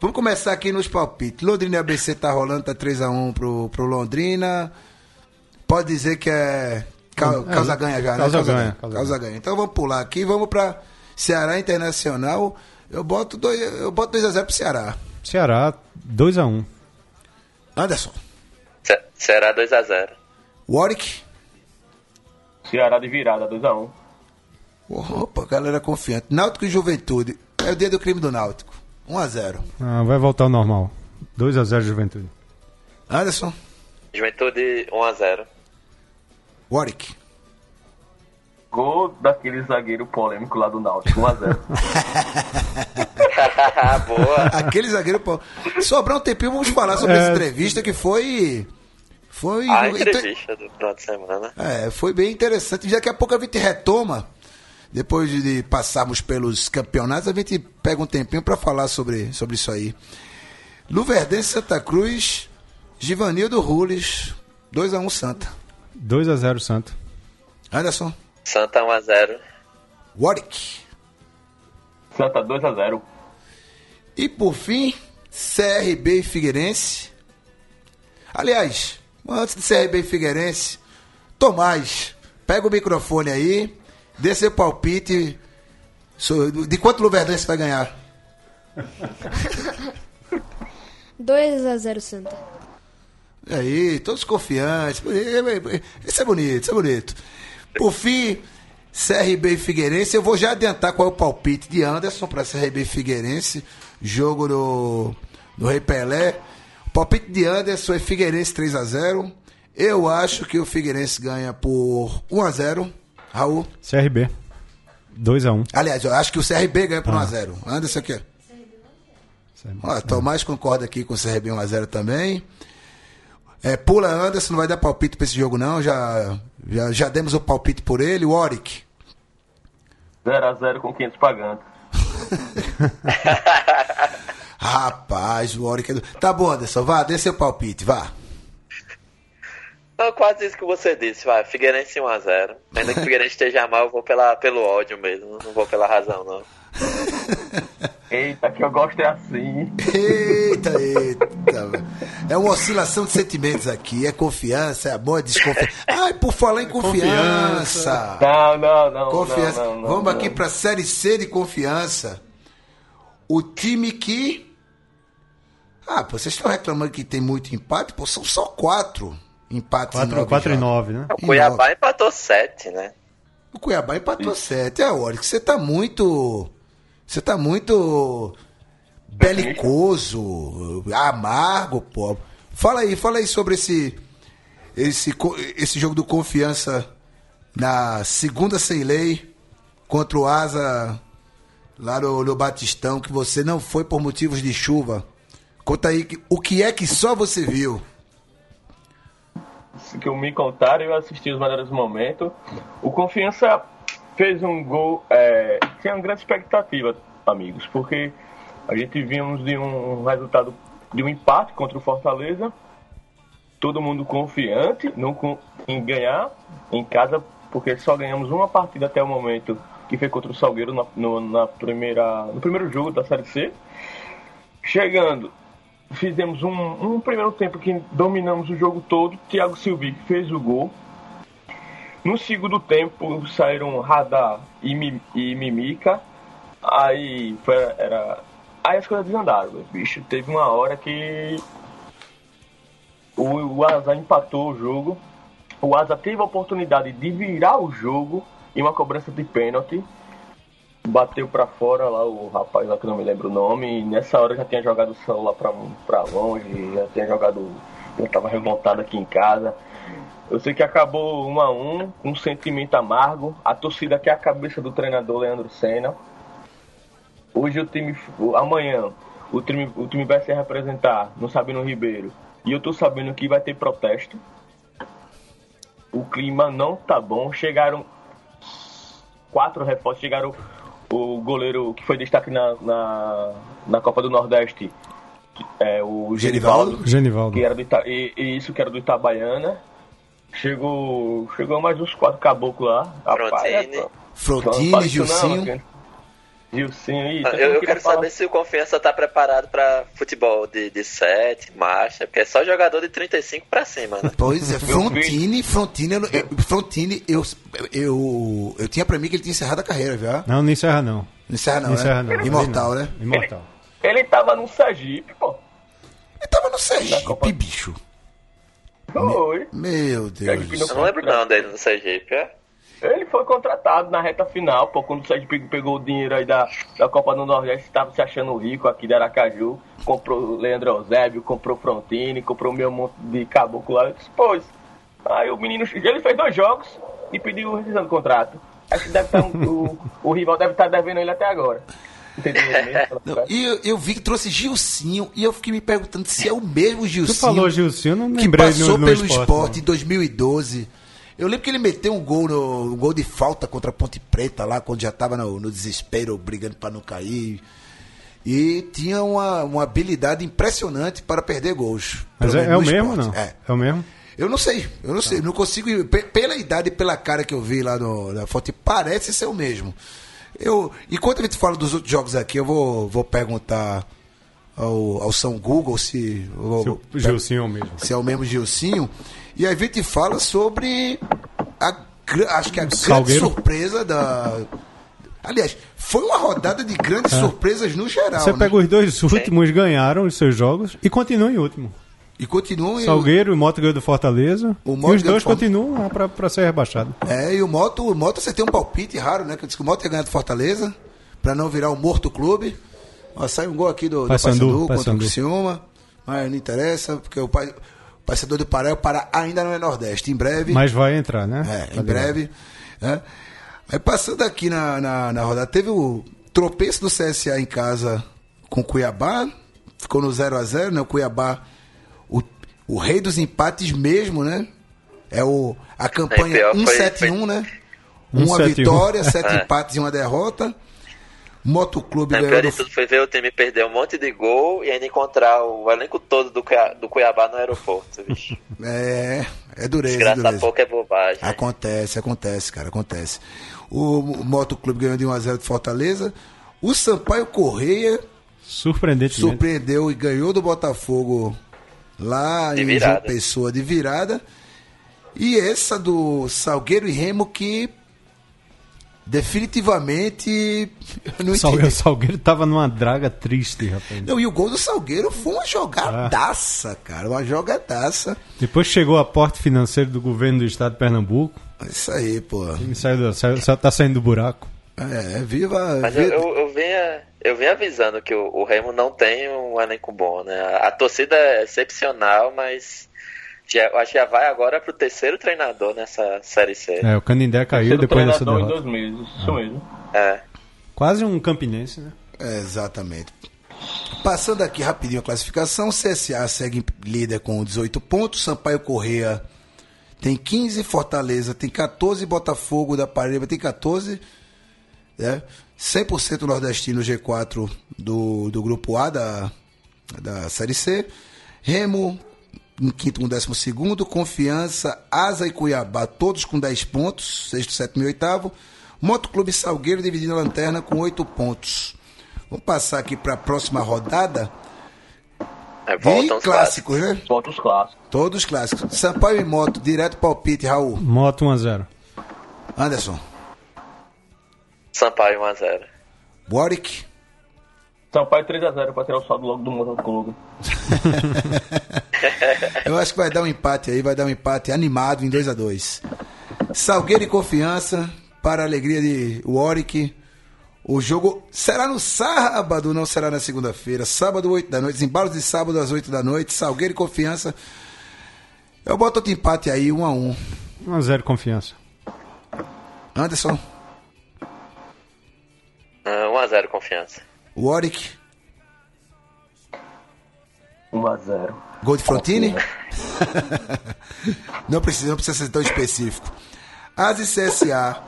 vamos começar aqui nos palpites. Londrina e ABC tá rolando, tá 3x1 pro, pro Londrina. Pode dizer que é ca- causa ganha já, né? Causa ganha, Causa ganha. Então vamos pular aqui, vamos pra Ceará Internacional. Eu boto 2 eu boto 2 a 0 pro Ceará. Ceará, 2x1. Anderson. Ce- Será 2x0. Warwick. Ceará de virada, 2x1. Opa, galera confiante. Náutico e Juventude. É o dia do crime do Náutico. 1x0. Ah, vai voltar ao normal. 2x0 Juventude. Anderson, Juventude 1x0. Warwick. Gol daquele zagueiro polêmico lá do Náutico, 1x0. Boa. Aquele zagueiro. pô. Sobrar um tempinho, vamos falar sobre É. essa entrevista que foi. Foi. A entrevista do final de semana. É, foi bem interessante. Daqui a pouco a gente retoma. Depois de passarmos pelos campeonatos, a gente pega um tempinho para falar sobre, sobre isso aí. Luverdense Santa Cruz, Givanildo Rules, 2x1 Santa. 2x0 Santo. Anderson, Santa 1x0. Warwick. Santa 2x0. E por fim, CRB e Figueirense. Aliás, antes de CRB e Figueirense, Tomás, pega o microfone aí, dê seu palpite. De quanto o Luverdense vai ganhar? 2 a 0 Santa. E aí, todos confiantes. Isso é bonito, isso é bonito. Por fim, CRB e Figueirense. Eu vou já adiantar qual é o palpite de Anderson para CRB e Figueirense. Jogo do, do Rei Pelé. O palpite de Anderson é Figueirense 3x0. Eu acho que o Figueirense ganha por 1x0. Raul. CRB. 2x1. Aliás, eu acho que o CRB ganha por 1x0. Anderson, o quê? Ó, Tomás concorda aqui com o CRB 1x0 também. É, pula Anderson, não vai dar palpite pra esse jogo, não. Já, já, já demos o palpite por ele. Warwick. 0x0 com 500 pagantes. Rapaz, o Warwick é do... Tá bom, Anderson, vá, dê seu palpite, vá. Não, quase isso que você disse, vai. Figueirense 1x0. Ainda que o Figueirense esteja mal, eu vou pela, pelo ódio mesmo. Não vou pela razão, não. Eita, que eu gosto é assim. Eita, eita. É uma oscilação de sentimentos aqui. É confiança, é amor, é desconfiança. Ai, por falar em confiança. Não, não, não. Confiança. não, não, não, Vamos não. aqui pra Série C de confiança. O time que. Ah, pô, vocês estão reclamando que tem muito empate? Pô, são só quatro empates. em 4, nove 4 e. 9, né? O Cuiabá empatou 7, né? O Cuiabá empatou sete. É, Warwick, você tá muito. Você tá muito. belicoso, amargo, pô. Fala aí, fala aí sobre esse. Esse, esse jogo do confiança na segunda sem lei contra o Asa lá no, no Batistão, que você não foi por motivos de chuva. Conta aí o que é que só você viu. que eu me contaram, eu assisti os melhores momentos. O Confiança fez um gol, é, uma grande expectativa, amigos, porque a gente vimos de um resultado de um empate contra o Fortaleza, todo mundo confiante não em ganhar em casa, porque só ganhamos uma partida até o momento, que foi contra o Salgueiro na, no, na primeira, no primeiro jogo da Série C. Chegando, fizemos um, um primeiro tempo que dominamos o jogo todo. Thiago Silvi fez o gol. No segundo tempo saíram Radar e, Mi- e Mimica. Aí foi, era. Aí as coisas desandaram, bicho. Teve uma hora que o, o Asa empatou o jogo. O Asa teve a oportunidade de virar o jogo em uma cobrança de pênalti bateu pra fora lá o rapaz lá que não me lembro o nome, e nessa hora já tinha jogado o celular pra, pra longe, já tinha jogado, já tava revoltado aqui em casa. Eu sei que acabou um a um, com um sentimento amargo, a torcida quer a cabeça do treinador Leandro Senna. Hoje o time, amanhã, o time, o time vai se representar no Sabino Ribeiro, e eu tô sabendo que vai ter protesto. O clima não tá bom, chegaram quatro reforços. Chegaram o goleiro que foi destaque na, na, na Copa do Nordeste, é, o Genivaldo? Genivaldo, Genivaldo. que era do Ita, e, e isso que era do Itabaiana. Chegou, chegou mais uns quatro caboclos lá. Frontini. é, pô. Frontini, Gilcinho. Gilcinho, aí. Eu, eu quero saber se o Confiança tá preparado pra futebol de, de 7, marcha, porque é só jogador de 35 pra cima, né? Pois é. Frontini, Frontini, eu, não- eu- Frontini, eu, eu, eu tinha pra mim que ele tinha encerrado a carreira já. Não, não encerra não. Não encerra não, Não encerra né? não. Imortal, né? Imortal. Ele tava no Sergipe, pô. Ele tava no Sergipe, Copa- bicho. Foi. Meu Deus. Sergipe do não- Eu não lembro não dele no Sergipe, é? Ele foi contratado na reta final, pô, quando o Sérgio pegou o dinheiro aí da, da Copa do Nordeste, estava se achando rico aqui de Aracaju, comprou o Leandro Eusébio, comprou Frontini, comprou meu monte de caboclo lá, eu disse. Aí o menino, ele fez dois jogos e pediu rescisão do contrato. Acho que deve estar, o, o rival deve estar devendo ele até agora. Não, e eu, eu vi que trouxe Gilcinho e eu fiquei me perguntando se é o mesmo Gilcinho. Tu falou Gilcinho, não que passou no, no pelo esporte, em 2012. Eu lembro que ele meteu um gol, no, um gol de falta contra a Ponte Preta lá, quando já estava no, no desespero, brigando para não cair. E tinha uma, uma habilidade impressionante para perder gols. Mas é, é o mesmo, não? É. É o mesmo? Eu não sei, eu não sei, não consigo. pe- Pela idade e pela cara que eu vi lá no, na foto, parece ser o mesmo. Eu, enquanto a gente fala dos outros jogos aqui, eu vou, vou perguntar ao, ao São Google se, Se o Gilcinho é o mesmo. se é o mesmo Gilcinho. E aí a gente fala sobre a, acho que a grande Salgueiro. surpresa da. Aliás, foi uma rodada de grandes surpresas no geral. É. Você né? pega os dois últimos, ganharam os seus jogos e continuam em último. E continuam. Salgueiro e Moto ganhou do Fortaleza. O e os dois continuam lá pra ser rebaixado. É, e o Moto, o Moto você tem um palpite raro, né? Que eu disse que o Moto ia ganhar do Fortaleza, pra não virar um morto clube. Ó, sai um gol aqui do, do Paysandu, Paysandu contra o. Criciúma, mas não interessa, porque o, pai, o Paysandu do Pará, o Pará ainda não é Nordeste. Em breve, Mas vai entrar, né? é, em breve. né? Aí passando aqui na, na, na rodada, teve o tropeço do CSA em casa com o Cuiabá, ficou no 0 a 0 né? O Cuiabá, o, rei dos empates mesmo, né? É o, a campanha pior, foi- 171, né? Uma 171. vitória, sete É. empates e uma derrota. Motoclube ganhou pior do de tudo foi ver o time perder um monte de gol e ainda encontrar o elenco todo do, Cuiabá, do Cuiabá no aeroporto, bicho. É, é dureza, é Desgraçar dureza. pouco é bobagem. Acontece, acontece, cara, acontece. O, o Motoclube ganhou de 1x0 de Fortaleza. O Sampaio Correia Surpreendentemente. surpreendeu e ganhou do Botafogo lá De em virada. João Pessoa de virada. E essa do Salgueiro e Remo que definitivamente eu não O Salgueiro, o tava numa draga triste, rapaz. Não, e o gol do Salgueiro foi uma jogadaça, cara, uma jogadaça. Depois chegou a aporte financeiro do governo do estado de Pernambuco. Isso aí, pô. O time saiu, do- saiu, saiu- tá saindo do buraco. É, viva. Mas eu, viva- eu, eu, venho, eu venho avisando que o, o Remo não tem um elenco bom, né? A, a torcida é excepcional, mas já, eu acho que já vai agora pro terceiro treinador nessa Série C. É, o Canindé caiu depois dessa treinador em derrota. dois meses, isso mesmo. É. Quase um campinense, né? É, exatamente. Passando aqui rapidinho a classificação, CSA segue líder com 18 pontos, Sampaio Correia tem 15, Fortaleza tem 14, Botafogo da Paraíba tem 14, né? 100% nordestino G4 do, do grupo A da, da Série C, Remo em quinto com décimo segundo, Confiança, Asa e Cuiabá, todos com 10 pontos, sexto, sétimo e oitavo, Motoclube Salgueiro dividindo a lanterna com 8 pontos. Vamos passar aqui para a próxima rodada. É, E voltam os clássicos, né? Volta os clássicos. Todos clássicos. Sampaio e Moto, direto palpite, Raul. Moto 1x0. Anderson. Sampaio 1x0. Warwick. Sampaio 3x0 pra tirar o saldo logo do Motoclube. Eu acho que vai dar um empate aí, vai dar um empate animado em 2 a 2 Salgueiro e Confiança, para a alegria de Warwick. O jogo será no sábado, não será na segunda-feira. Sábado, 8 da noite. Embalos de sábado às 8 da noite. Salgueiro e Confiança. Eu boto outro empate aí, 1 a 1 1x0 confiança. Anderson, Ah, 1x0 confiança. Warwick, 1x0. gol de Frontini. não precisa, não precisa ser tão específico. As e CSA.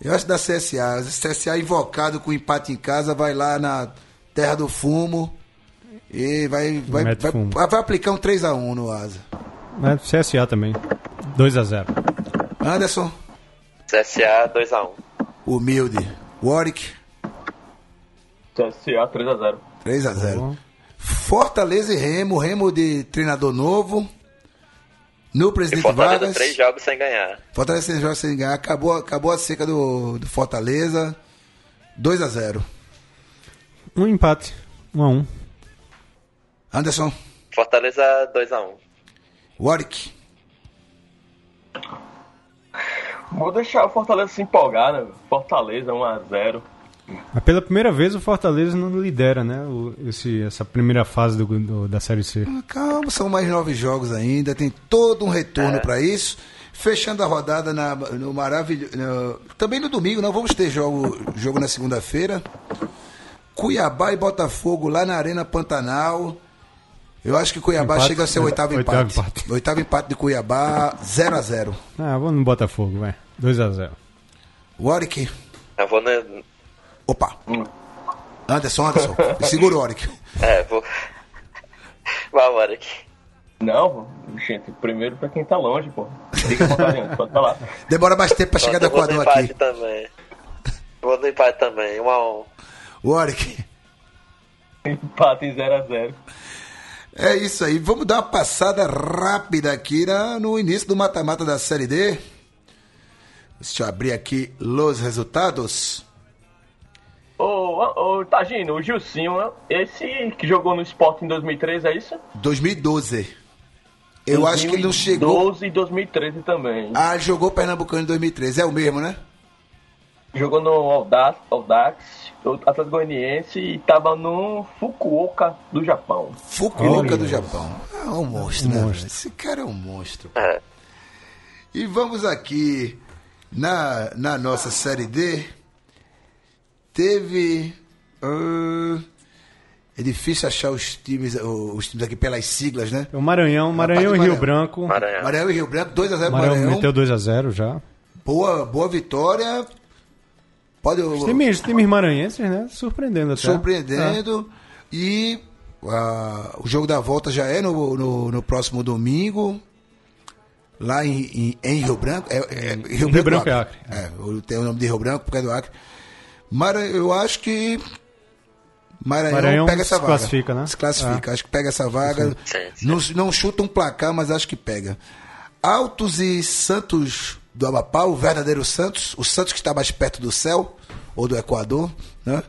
Eu acho da CSA. As e CSA invocado com empate em casa, vai lá na Terra do Fumo e vai, vai, vai, fumo. vai aplicar um 3x1 no Asa. Mas CSA também. 2x0. Anderson, CSA 2x1. humilde. Warwick, CSA 3x0. 3x0. Bom. Fortaleza e Remo, Remo de treinador novo. No E presidente Fortaleza Vargas. três jogos sem ganhar. Fortaleza sem jogos sem ganhar. Acabou, acabou a seca do, do Fortaleza. 2x0. Um empate. 1x1. Anderson, Fortaleza 2x1. Warwick, Vou deixar o Fortaleza se empolgar, né? Fortaleza 1x0. Mas pela primeira vez o Fortaleza não lidera, né? O- esse, essa primeira fase do, do- da Série C. Calma, são mais nove jogos ainda, tem todo um retorno É. pra isso. Fechando a rodada na, no maravilhoso. Também no domingo, não vamos ter jogo, jogo na segunda-feira. Cuiabá e Botafogo lá na Arena Pantanal. Eu acho que Cuiabá Empate, chega a ser o oitavo, oitavo empate. empate. Oitavo empate de Cuiabá, 0 a 0 Ah, vamos no Botafogo, vai. 2x0. Warwick. Eu vou. Ne... Opa. Anderson, Anderson. Segura o Warwick. É, vou. Vai, Warwick. Não, gente, primeiro pra quem tá longe, pô. Vontade, antes, pode falar. Demora mais tempo pra chegar do eu vou no Equador empate aqui. também. Vou no empate também, 1 a 1 Warwick. Empate em 0x0. É isso aí. Vamos dar uma passada rápida aqui na- no início do mata-mata da Série D. Deixa eu abrir aqui os resultados. Ô, ô, Tagino, o Gilcinho, esse que jogou no Sport em 2003, é isso? 2012. Eu acho que ele não chegou. 2012 e 2013 também. Ah, jogou Pernambucano em 2013. É o mesmo, né? Jogou no Audax, Audax Atlético Goianiense e tava no Fukuoka do Japão. Fukuoka Olha. do Japão. É um monstro, Um né? monstro. Esse cara é um monstro. É. E vamos aqui na, na nossa série D. Teve. ah, é difícil achar os times, os times aqui pelas siglas, né? É o Maranhão, Maranhão e Maranhão. Rio Branco. Maranhão. Maranhão e Rio Branco, 2x0 Maranhão Maranhão. meteu 2x0 já. Boa, boa vitória. Pode Os times, os times maranhenses, né? Surpreendendo até. surpreendendo. E ah, o jogo da volta já é no, no, no próximo domingo. Lá em, em, em Rio Branco. É, é, Rio, Rio Branco, Branco é Acre. É, tenho o nome de Rio Branco porque é do Acre. Mara, eu acho que Maranhão, Maranhão pega essa se vaga. classifica, né? Se classifica. Acho que pega essa vaga. Sim, sim. Não, não chuta um placar, mas acho que pega. Altos e Santos do Amapá, o verdadeiro Santos, o Santos que está mais perto do céu, ou do Equador, né?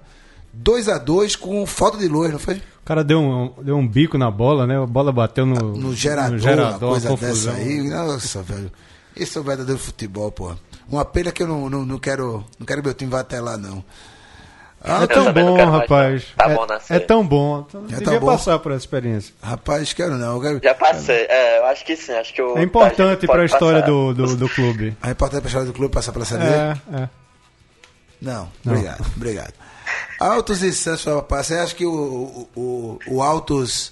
2 a 2 com falta de luz, não foi? O cara deu um, deu um bico na bola, né? A bola bateu no, No gerador, no gerador, uma coisa confusão. dessa aí. Nossa, velho. Esse é o verdadeiro futebol, pô. Uma pena que eu não, não, não quero. Não quero que meu time vá até lá, não. É Eu tão também não bom, rapaz. não. Tá é, bom é tão bom. Então, É tão bom. passar por essa experiência. Rapaz, quero não. Eu quero... Já passei, é, eu acho que sim, acho que o É importante para a história passar. do, do, do clube. A repórter pra história do clube passar pela CD? É, é. Não, obrigado, obrigado. Altos e Santos Amapá, você acha que o, o, o, o Altos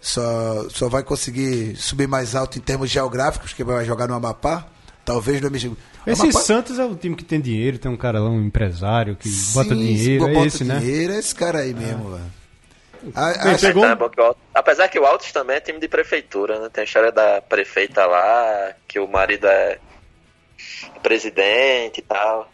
só, só vai conseguir subir mais alto em termos geográficos, porque vai jogar no Amapá? Talvez no MG. Esse Amapá- Santos é o time que tem dinheiro, tem um cara lá, um empresário que Sim, bota dinheiro, bota é esse, né? dinheiro, é esse cara aí mesmo, velho. A- pegou Então, um- é que o Altos- Apesar que o Altos também é time de prefeitura, né? Tem a história da prefeita lá, que o marido é presidente e tal.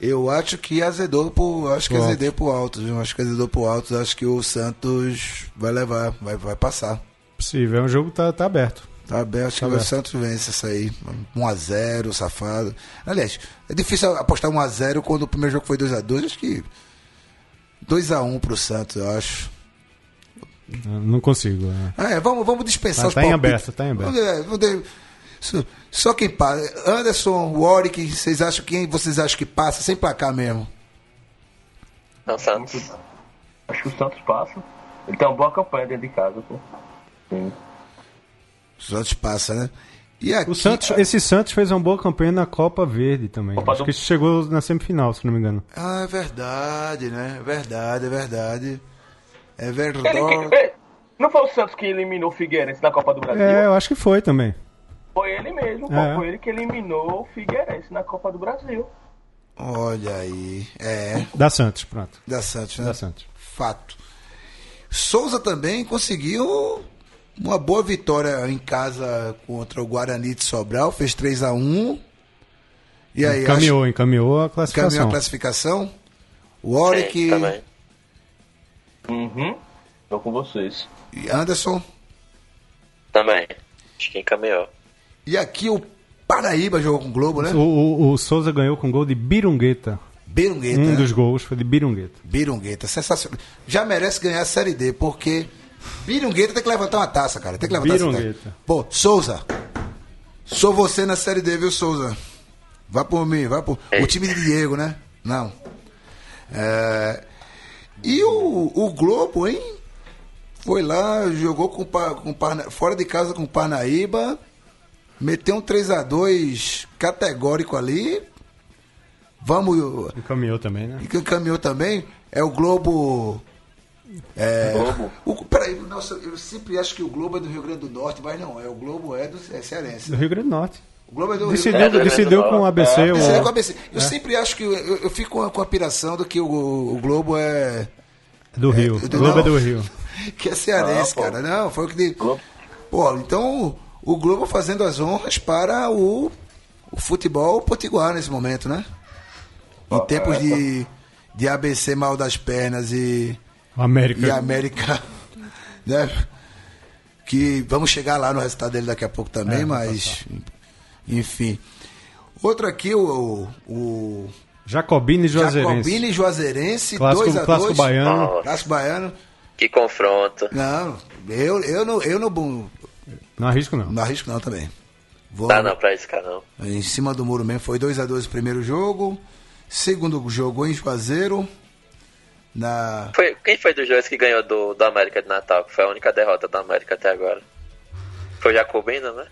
Eu acho que azedou pro. Acho que azedei pro Altos, viu? Acho que azedou pro Altos. Acho que o Santos vai levar, vai, vai passar. Possível, o jogo tá, tá aberto. Tá aberto, acho que o aberto. Santos vence isso aí. 1x0, safado. Aliás, é difícil apostar 1x0 quando o primeiro jogo foi 2x2. Acho que 2x1 pro Santos, eu acho. Não consigo. né? É, vamos, vamos dispensar Tá- os tá em palpites. aberto, tá em aberto. É, vamos de- só- quem passa. Anderson, Warwick, vocês acham quem vocês acham que passa sem placar mesmo? Então, Santos. Acho que o Santos passa. Ele tem uma boa campanha dentro de casa, pô. Sim. O Santos passa, né? E aqui, O Santos, esse Santos fez uma boa campanha na Copa Verde também. Copa Acho do- que chegou na semifinal, se não me engano. Ah, é verdade, né? É verdade, é verdade. É verdade. Ele Ei, não foi o Santos que eliminou o Figueirense na Copa do Brasil? É, eu acho que foi também. Foi ele mesmo. É. Foi ele que eliminou o Figueirense na Copa do Brasil. Olha aí. É, Da Santos, pronto. da Santos, né? Da Santos. Fato. Souza também conseguiu uma boa vitória em casa contra o Guarani de Sobral, fez 3 a 1 E aí, encaminhou, encaminhou a acho, caminhou classificação. a classificação. O Sim, Oric também. Uhum. Tô com vocês. e Anderson. Também. Acho que encaminhou. E aqui o Paraíba jogou com o Globo, né? O, o, o Souza ganhou com gol de Birungueta. Birungueta. Um né? dos gols foi de Birungueta. Birungueta, sensacional. Já merece ganhar a Série D, porque Birungueta tem que levantar uma taça, cara. Tem que levantar essa taça. Birungueta. Pô, Souza. Sou você na Série D, viu, Souza? Vá por mim, vá por. O time de Diego, né? Não. É, E o, o Globo, hein? Foi lá, jogou com, com fora de casa com o Parnaíba, meteu um 3x2 categórico ali. Vamos. Encaminhou também, né? E quem caminhou também é o Globo. É, Globo. O, peraí, nossa, eu sempre acho que o Globo é do Rio Grande do Norte, mas não, é o Globo é do é cearense. Do Rio Grande do Norte. O Globo é do Decidiu, Rio É, do Rio Grande decidiu com o. ABC. É, o- Grande do Norte. Eu sempre acho que. Eu, eu fico com a, com a piração do que o, o Globo é. do Rio. É, O do- Globo é não. do Rio. Que é cearense, pô. cara. Não, foi o que. Globo. Pô, então o Globo fazendo as honras para o, o futebol potiguar nesse momento, né? Em tempos de, de ABC mal das pernas e. América. e América, né? Que vamos chegar lá no resultado dele daqui a pouco também, É, mas enfim. Outro aqui, o, o Jacobina e Juazeirense. Jacobina e Juazeirense, Clássico, 2 a clássico 2 baiano. Clássico baiano. Que confronto. Não, eu, eu, não, eu não, Não arrisco, não. não arrisco não também. Vou Dá não pra cara não. em cima do muro mesmo. Foi 2 a 2 o primeiro jogo. Segundo jogo em Juazeiro. Na. Foi, quem foi dos dois que ganhou do, do América de Natal? Que foi a única derrota do América até agora. Foi o Jacobina, né?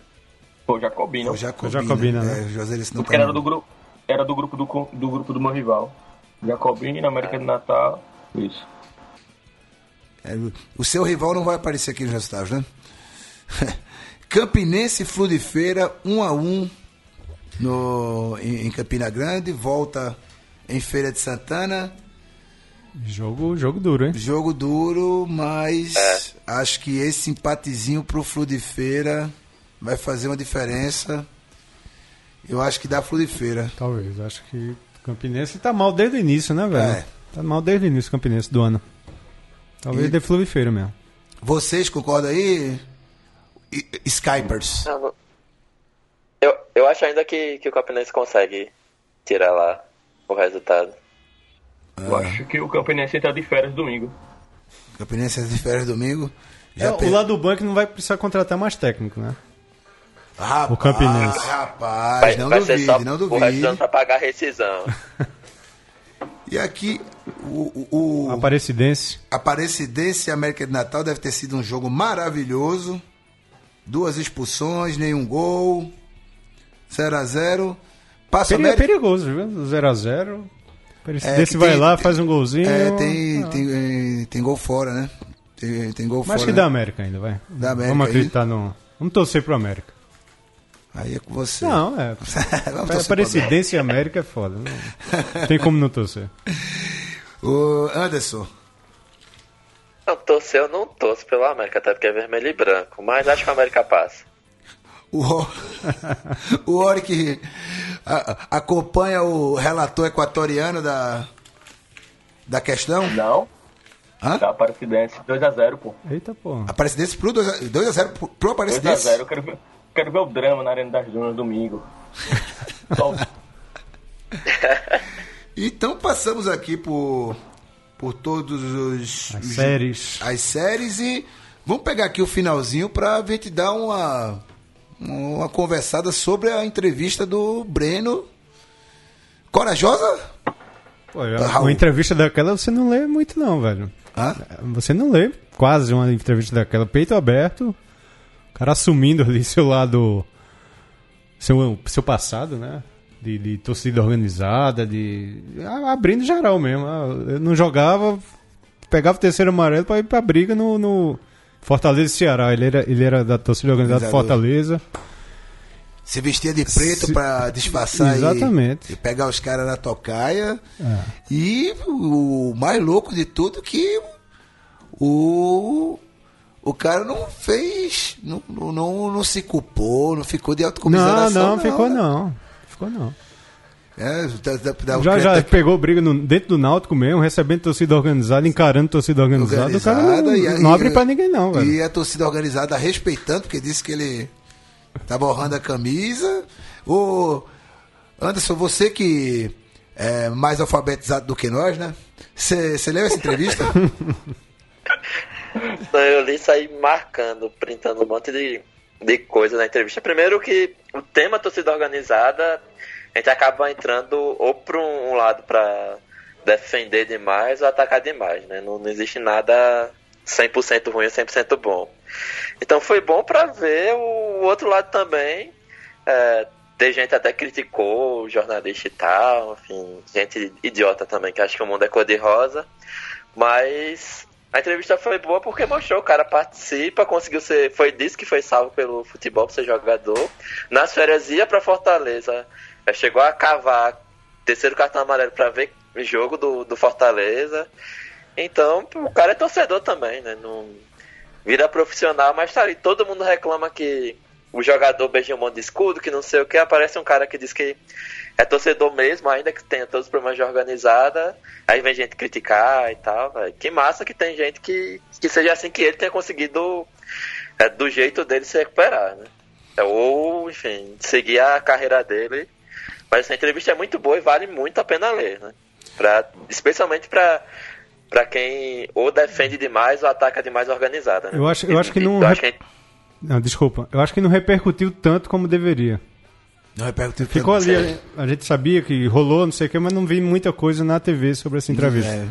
Pô, Jacobino. O Jacobina, Jacobina, né? É, Juazeirense não Porque era tá do grupo, era do grupo do, do grupo do meu rival. Jacobino, América de Natal. Isso. É, o seu rival não vai aparecer aqui nos resultados, né? Campinense e Flu de Feira, 1 a 1 no, em, em Campina Grande, volta em Feira de Santana. Jogo, jogo duro, hein? Jogo duro, mas acho que esse empatezinho pro Flu de Feira vai fazer uma diferença. Eu acho que dá Flu de Feira. Talvez. Acho que o Campinense tá mal desde o início, né, velho? É. Tá mal desde o início o Campinense do ano. Talvez E- de Fluvifeiro mesmo. Vocês concordam aí? Skypers. Não, Eu, eu acho ainda que, que o Campinense consegue tirar lá o resultado. Eu acho que o Campinense entra de férias domingo. Campinense de férias domingo. É, Já o lado do banco não vai precisar contratar mais técnico, né? Rapaz, o Campinense. Rapaz, Vai, não vai duvide, só não o resto duvide. pra pagar a rescisão. E aqui, o, o, o Aparecidense. Aparecidense e América de Natal deve ter sido um jogo maravilhoso. Duas expulsões, nenhum gol. 0 a 0 Passa Peri- América. perigoso, viu? 0x0. É, que vai tem- lá, faz um golzinho. É, tem, Ah. tem, tem gol fora, né? Tem, tem gol Mas fora. acho que né? dá América ainda, vai. Dá América Vamos aí. acreditar no. Vamos torcer pro América. Aí é com você. Não, é. Aparecidense e América é foda. Não tem como não torcer. Ô, Anderson, Não, torcer eu não torço pelo América, até porque é vermelho e branco. Mas acho que o América passa. o, o Ori que a- acompanha o relator equatoriano da, da questão. Não. Hã? Da Aparecidense. 2x0, pô. Eita, pô. Aparecidense pro 2x0 pro, pro Aparecidense. 2x0. Eu quero ver, quero ver o drama na Arena das Dunas domingo. Então passamos aqui por, por todos os As os- séries. as séries e vamos pegar aqui o finalzinho para a gente dar uma uma conversada sobre a entrevista do Breno. Corajosa? Pô, Raul. uma entrevista daquela você não lê muito, não, velho. Hã? Você não lê quase uma entrevista daquela. Peito aberto, o cara assumindo ali seu lado. Seu, seu passado, né? De, de torcida organizada, de. Abrindo geral mesmo. Eu não jogava, pegava o terceiro amarelo pra ir pra briga no, no Fortaleza e Ceará. Ele era, ele era da torcida organizada do. Fortaleza. Se vestia de preto Se- para disfarçar e- Exatamente. E, pegar os caras na tocaia. É. E o mais louco de tudo que o o cara não fez, não, não, não, não se culpou, não ficou de Não, autocomiseração. não, ficou né? não. Ficou não. É, o Já, já pegou briga no- dentro do Náutico mesmo, recebendo torcida organizada, encarando torcida organizada. o cara não, organizada e não abre pra ninguém, não, velho. E a torcida organizada respeitando, porque disse que ele tá borrando a camisa. O Anderson, você que é mais alfabetizado do que nós, né? Você leu essa entrevista? Eu li sair marcando, printando um monte de, de coisas na entrevista. Primeiro que o tema torcida organizada, a gente acaba entrando ou para um lado para defender demais ou atacar demais, né? Não, não existe nada 100% ruim ou 100% bom. Então foi bom para ver o outro lado também. É, tem gente até criticou o jornalista e tal, enfim, gente idiota também, que acha que o mundo é cor-de-rosa. Mas a entrevista foi boa porque mostrou, o cara participa, conseguiu ser. Foi disso que foi salvo pelo futebol pra ser jogador. Nas férias ia pra Fortaleza. Chegou a cavar terceiro cartão amarelo pra ver o jogo do, do Fortaleza. Então, o cara é torcedor também, né? Não vira profissional, mas tá ali. Todo mundo reclama que o jogador beija um monte de escudo, que não sei o que. Aparece um cara que diz que é torcedor mesmo, ainda que tenha todos os problemas de organizada. Aí vem gente criticar e tal. Véio. Que massa que tem gente que, que seja assim que ele tenha conseguido é, do jeito dele se recuperar, né? É, ou, enfim, seguir a carreira dele. Mas essa entrevista é muito boa e vale muito a pena ler, né? Pra, especialmente para para quem ou defende demais ou ataca demais organizada. Né? Eu acho, eu acho que não. Eu acho que... Não, desculpa. Eu acho que não repercutiu tanto como deveria. Não repercutiu Ficou ali, a gente sabia que rolou, não sei o que, mas não vi muita coisa na TV sobre essa entrevista. É.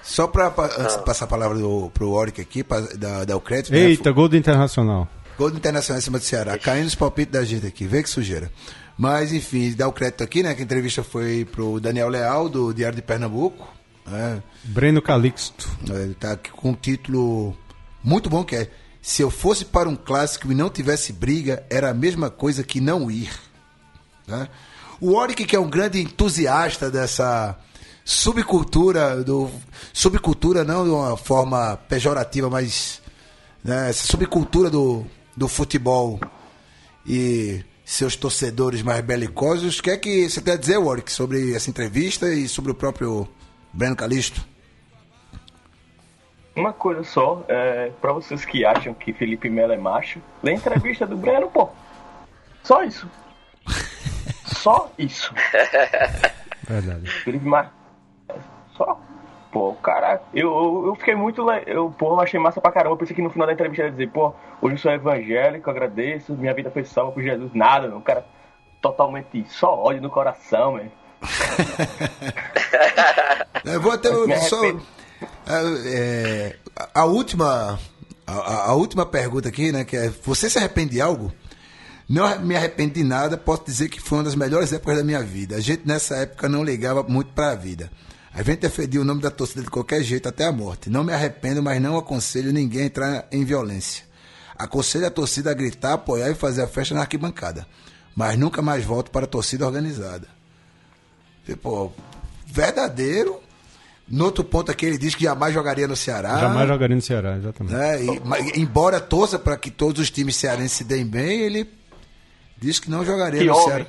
Só para antes de passar a palavra do, pro Oric aqui, pra, da, da o crédito. né? Eita, gol do Internacional. Gol do Internacional em cima do Ceará. Caindo os palpites da gente aqui. Vê que sujeira. Mas, enfim, dá o crédito aqui, né? Que a entrevista foi pro Daniel Leal, do Diário de Pernambuco. né? Breno Calixto. Ele tá aqui com um título muito bom que é Se eu fosse para um clássico e não tivesse briga, era a mesma coisa que não ir. Né? O Oric, que é um grande entusiasta dessa subcultura do subcultura não de uma forma pejorativa, mas né, essa subcultura do, do futebol e seus torcedores mais belicosos. O que é que você quer dizer, Warwick, sobre essa entrevista e sobre o próprio Breno Calisto? Uma coisa só, é, pra vocês que acham que Felipe Melo é macho, lê a entrevista do Breno, pô. Só isso. Só isso. Verdade. Felipe Mar... Só. Pô, cara, eu, eu, eu fiquei muito. Eu, pô, eu achei massa pra caramba. Eu pensei que no final da entrevista ele ia dizer, pô, hoje eu sou evangélico, agradeço, minha vida foi salva por Jesus. Nada, não. O cara totalmente só ódio no coração, velho. Eu vou até Me só. arrependo. é, a, a última. A, a- a última pergunta aqui, né? Que é: Você se arrepende de algo? Não me arrependo de nada, posso dizer que foi uma das melhores épocas da minha vida. A gente nessa época não ligava muito para a vida. A gente defendia o nome da torcida de qualquer jeito até a morte. Não me arrependo, mas não aconselho ninguém a entrar em violência. Aconselho a torcida a gritar, apoiar e fazer a festa na arquibancada. Mas nunca mais volto para a torcida organizada. Tipo, verdadeiro. No outro ponto aqui ele diz que jamais jogaria no Ceará. Jamais jogaria no Ceará, exatamente. né? E- embora torça para que todos os times cearenses se deem bem, ele diz que não jogaria Que no homem. Ceará.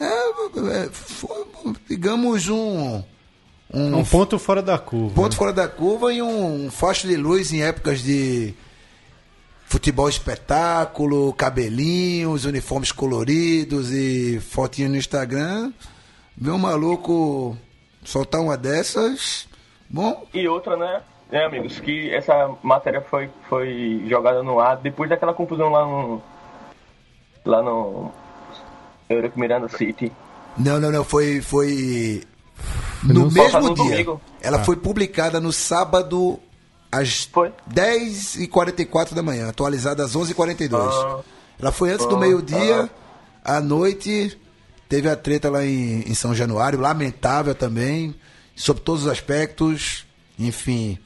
É, é, foi, digamos, um, um, Um ponto fora da curva. ponto né? fora da curva e um, um facho de luz em épocas de futebol espetáculo, cabelinhos, uniformes coloridos e fotinho no Instagram. Ver um maluco soltar uma dessas, bom, E outra, né, né, amigos, que essa matéria foi, foi jogada no ar depois daquela confusão lá no. Lá no. Eurico Miranda City. Não, não, não, foi foi no- mesmo no dia. domingo? Ela foi publicada no sábado às Foi? 10h44 da manhã, atualizada às 11h42. Ah. Ela foi antes do Ah, meio-dia, à noite, teve a treta lá em, em São Januário, lamentável também, sob todos os aspectos, enfim.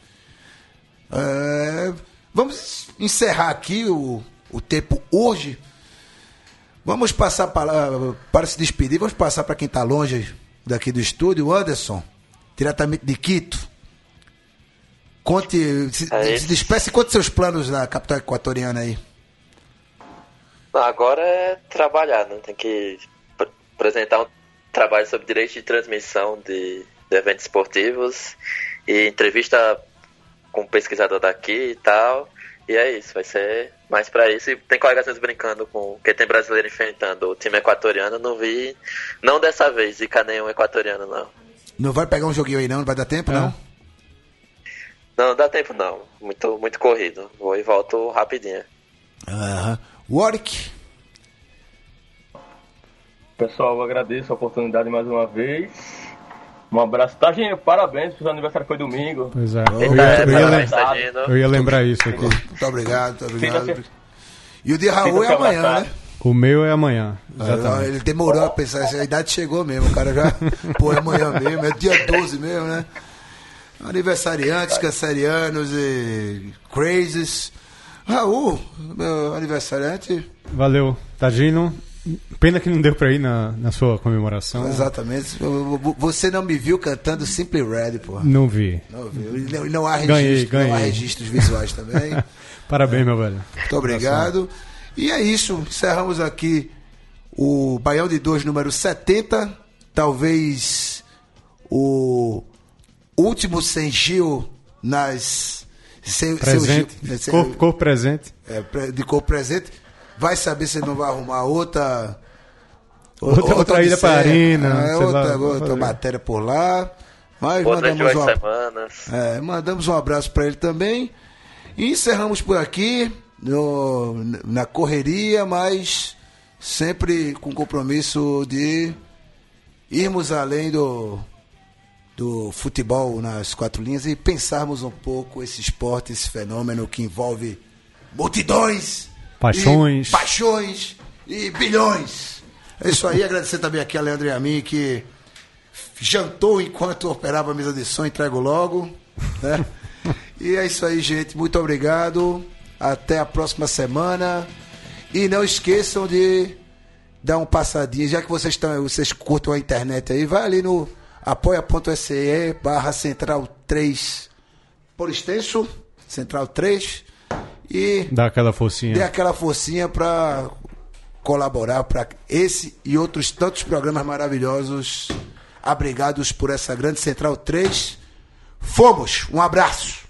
É, vamos encerrar aqui o, o tempo hoje. Vamos passar para, para se despedir, vamos passar para quem está longe daqui do estúdio, Anderson, diretamente de Quito. Conte, se, É se despeça e conte seus planos na capital equatoriana aí. Agora é trabalhar, né? Tem que pr- apresentar um trabalho sobre direito de transmissão de, de eventos esportivos e entrevista com um pesquisador daqui e tal. E é isso, vai ser mais pra isso. E tem colegas brincando com que tem brasileiro enfrentando o time equatoriano. Não vi, não dessa vez, zica nenhum equatoriano, não. Não vai pegar um joguinho aí não? Não vai dar tempo, É. não? Não, não dá tempo não. Muito, muito corrido. Vou e volto rapidinho. Aham. Warwick. Pessoal, eu agradeço a oportunidade mais uma vez. Um abraço. Tagino, parabéns, seu aniversário foi domingo. Pois é. Eu ia, eu ia parabéns, lem- Tadino. eu ia lembrar isso aqui. Muito obrigado, muito obrigado. E o de Raul é amanhã, né? O meu é amanhã. Ah, Exatamente. Ele demorou a pensar, a idade chegou mesmo, o cara já. Pô, é amanhã mesmo, é dia 12 mesmo, né? Aniversariantes, cancerianos e crazes. Raul, meu aniversariante, Valeu, Tagino. Pena que não deu pra ir na, na sua comemoração. exatamente. Você não me viu cantando Simply Red, pô. Não vi. Não viu. E não, não há Ganhei, registro, não há ganhei. registros visuais também. Parabéns, meu velho. Muito obrigado. E é isso. Encerramos aqui o Baião de 2, número 70. Talvez o último sem Gil nas. Sem, sem Gil- Presente. sem- Corpo, corpo presente. é, de cor presente. Vai saber se ele não vai arrumar outra. Outra- outra ida pra odisseia. Arena, É, sei outra, lá, outra matéria por lá. Mas Outra mandamos duas uma, semanas. é, mandamos um abraço para ele também. E encerramos por aqui, no- na correria, mas sempre com compromisso de irmos além do, do futebol nas quatro linhas e pensarmos um pouco esse esporte, esse fenômeno que envolve multidões, Paixões. e paixões e bilhões. É isso aí, agradecer também aqui a Leandro e a mim que jantou enquanto operava a mesa de som, entrego logo. Né? e é isso aí, gente. Muito obrigado. Até a próxima semana. E não esqueçam de dar um passadinho, já que vocês estão, vocês curtam a internet aí, vai ali no apoia.se barra central 3 por extenso, central 3 e Dá aquela forcinha. dê aquela forcinha para colaborar para esse e outros tantos programas maravilhosos abrigados por essa grande Central 3. Fomos! Um abraço!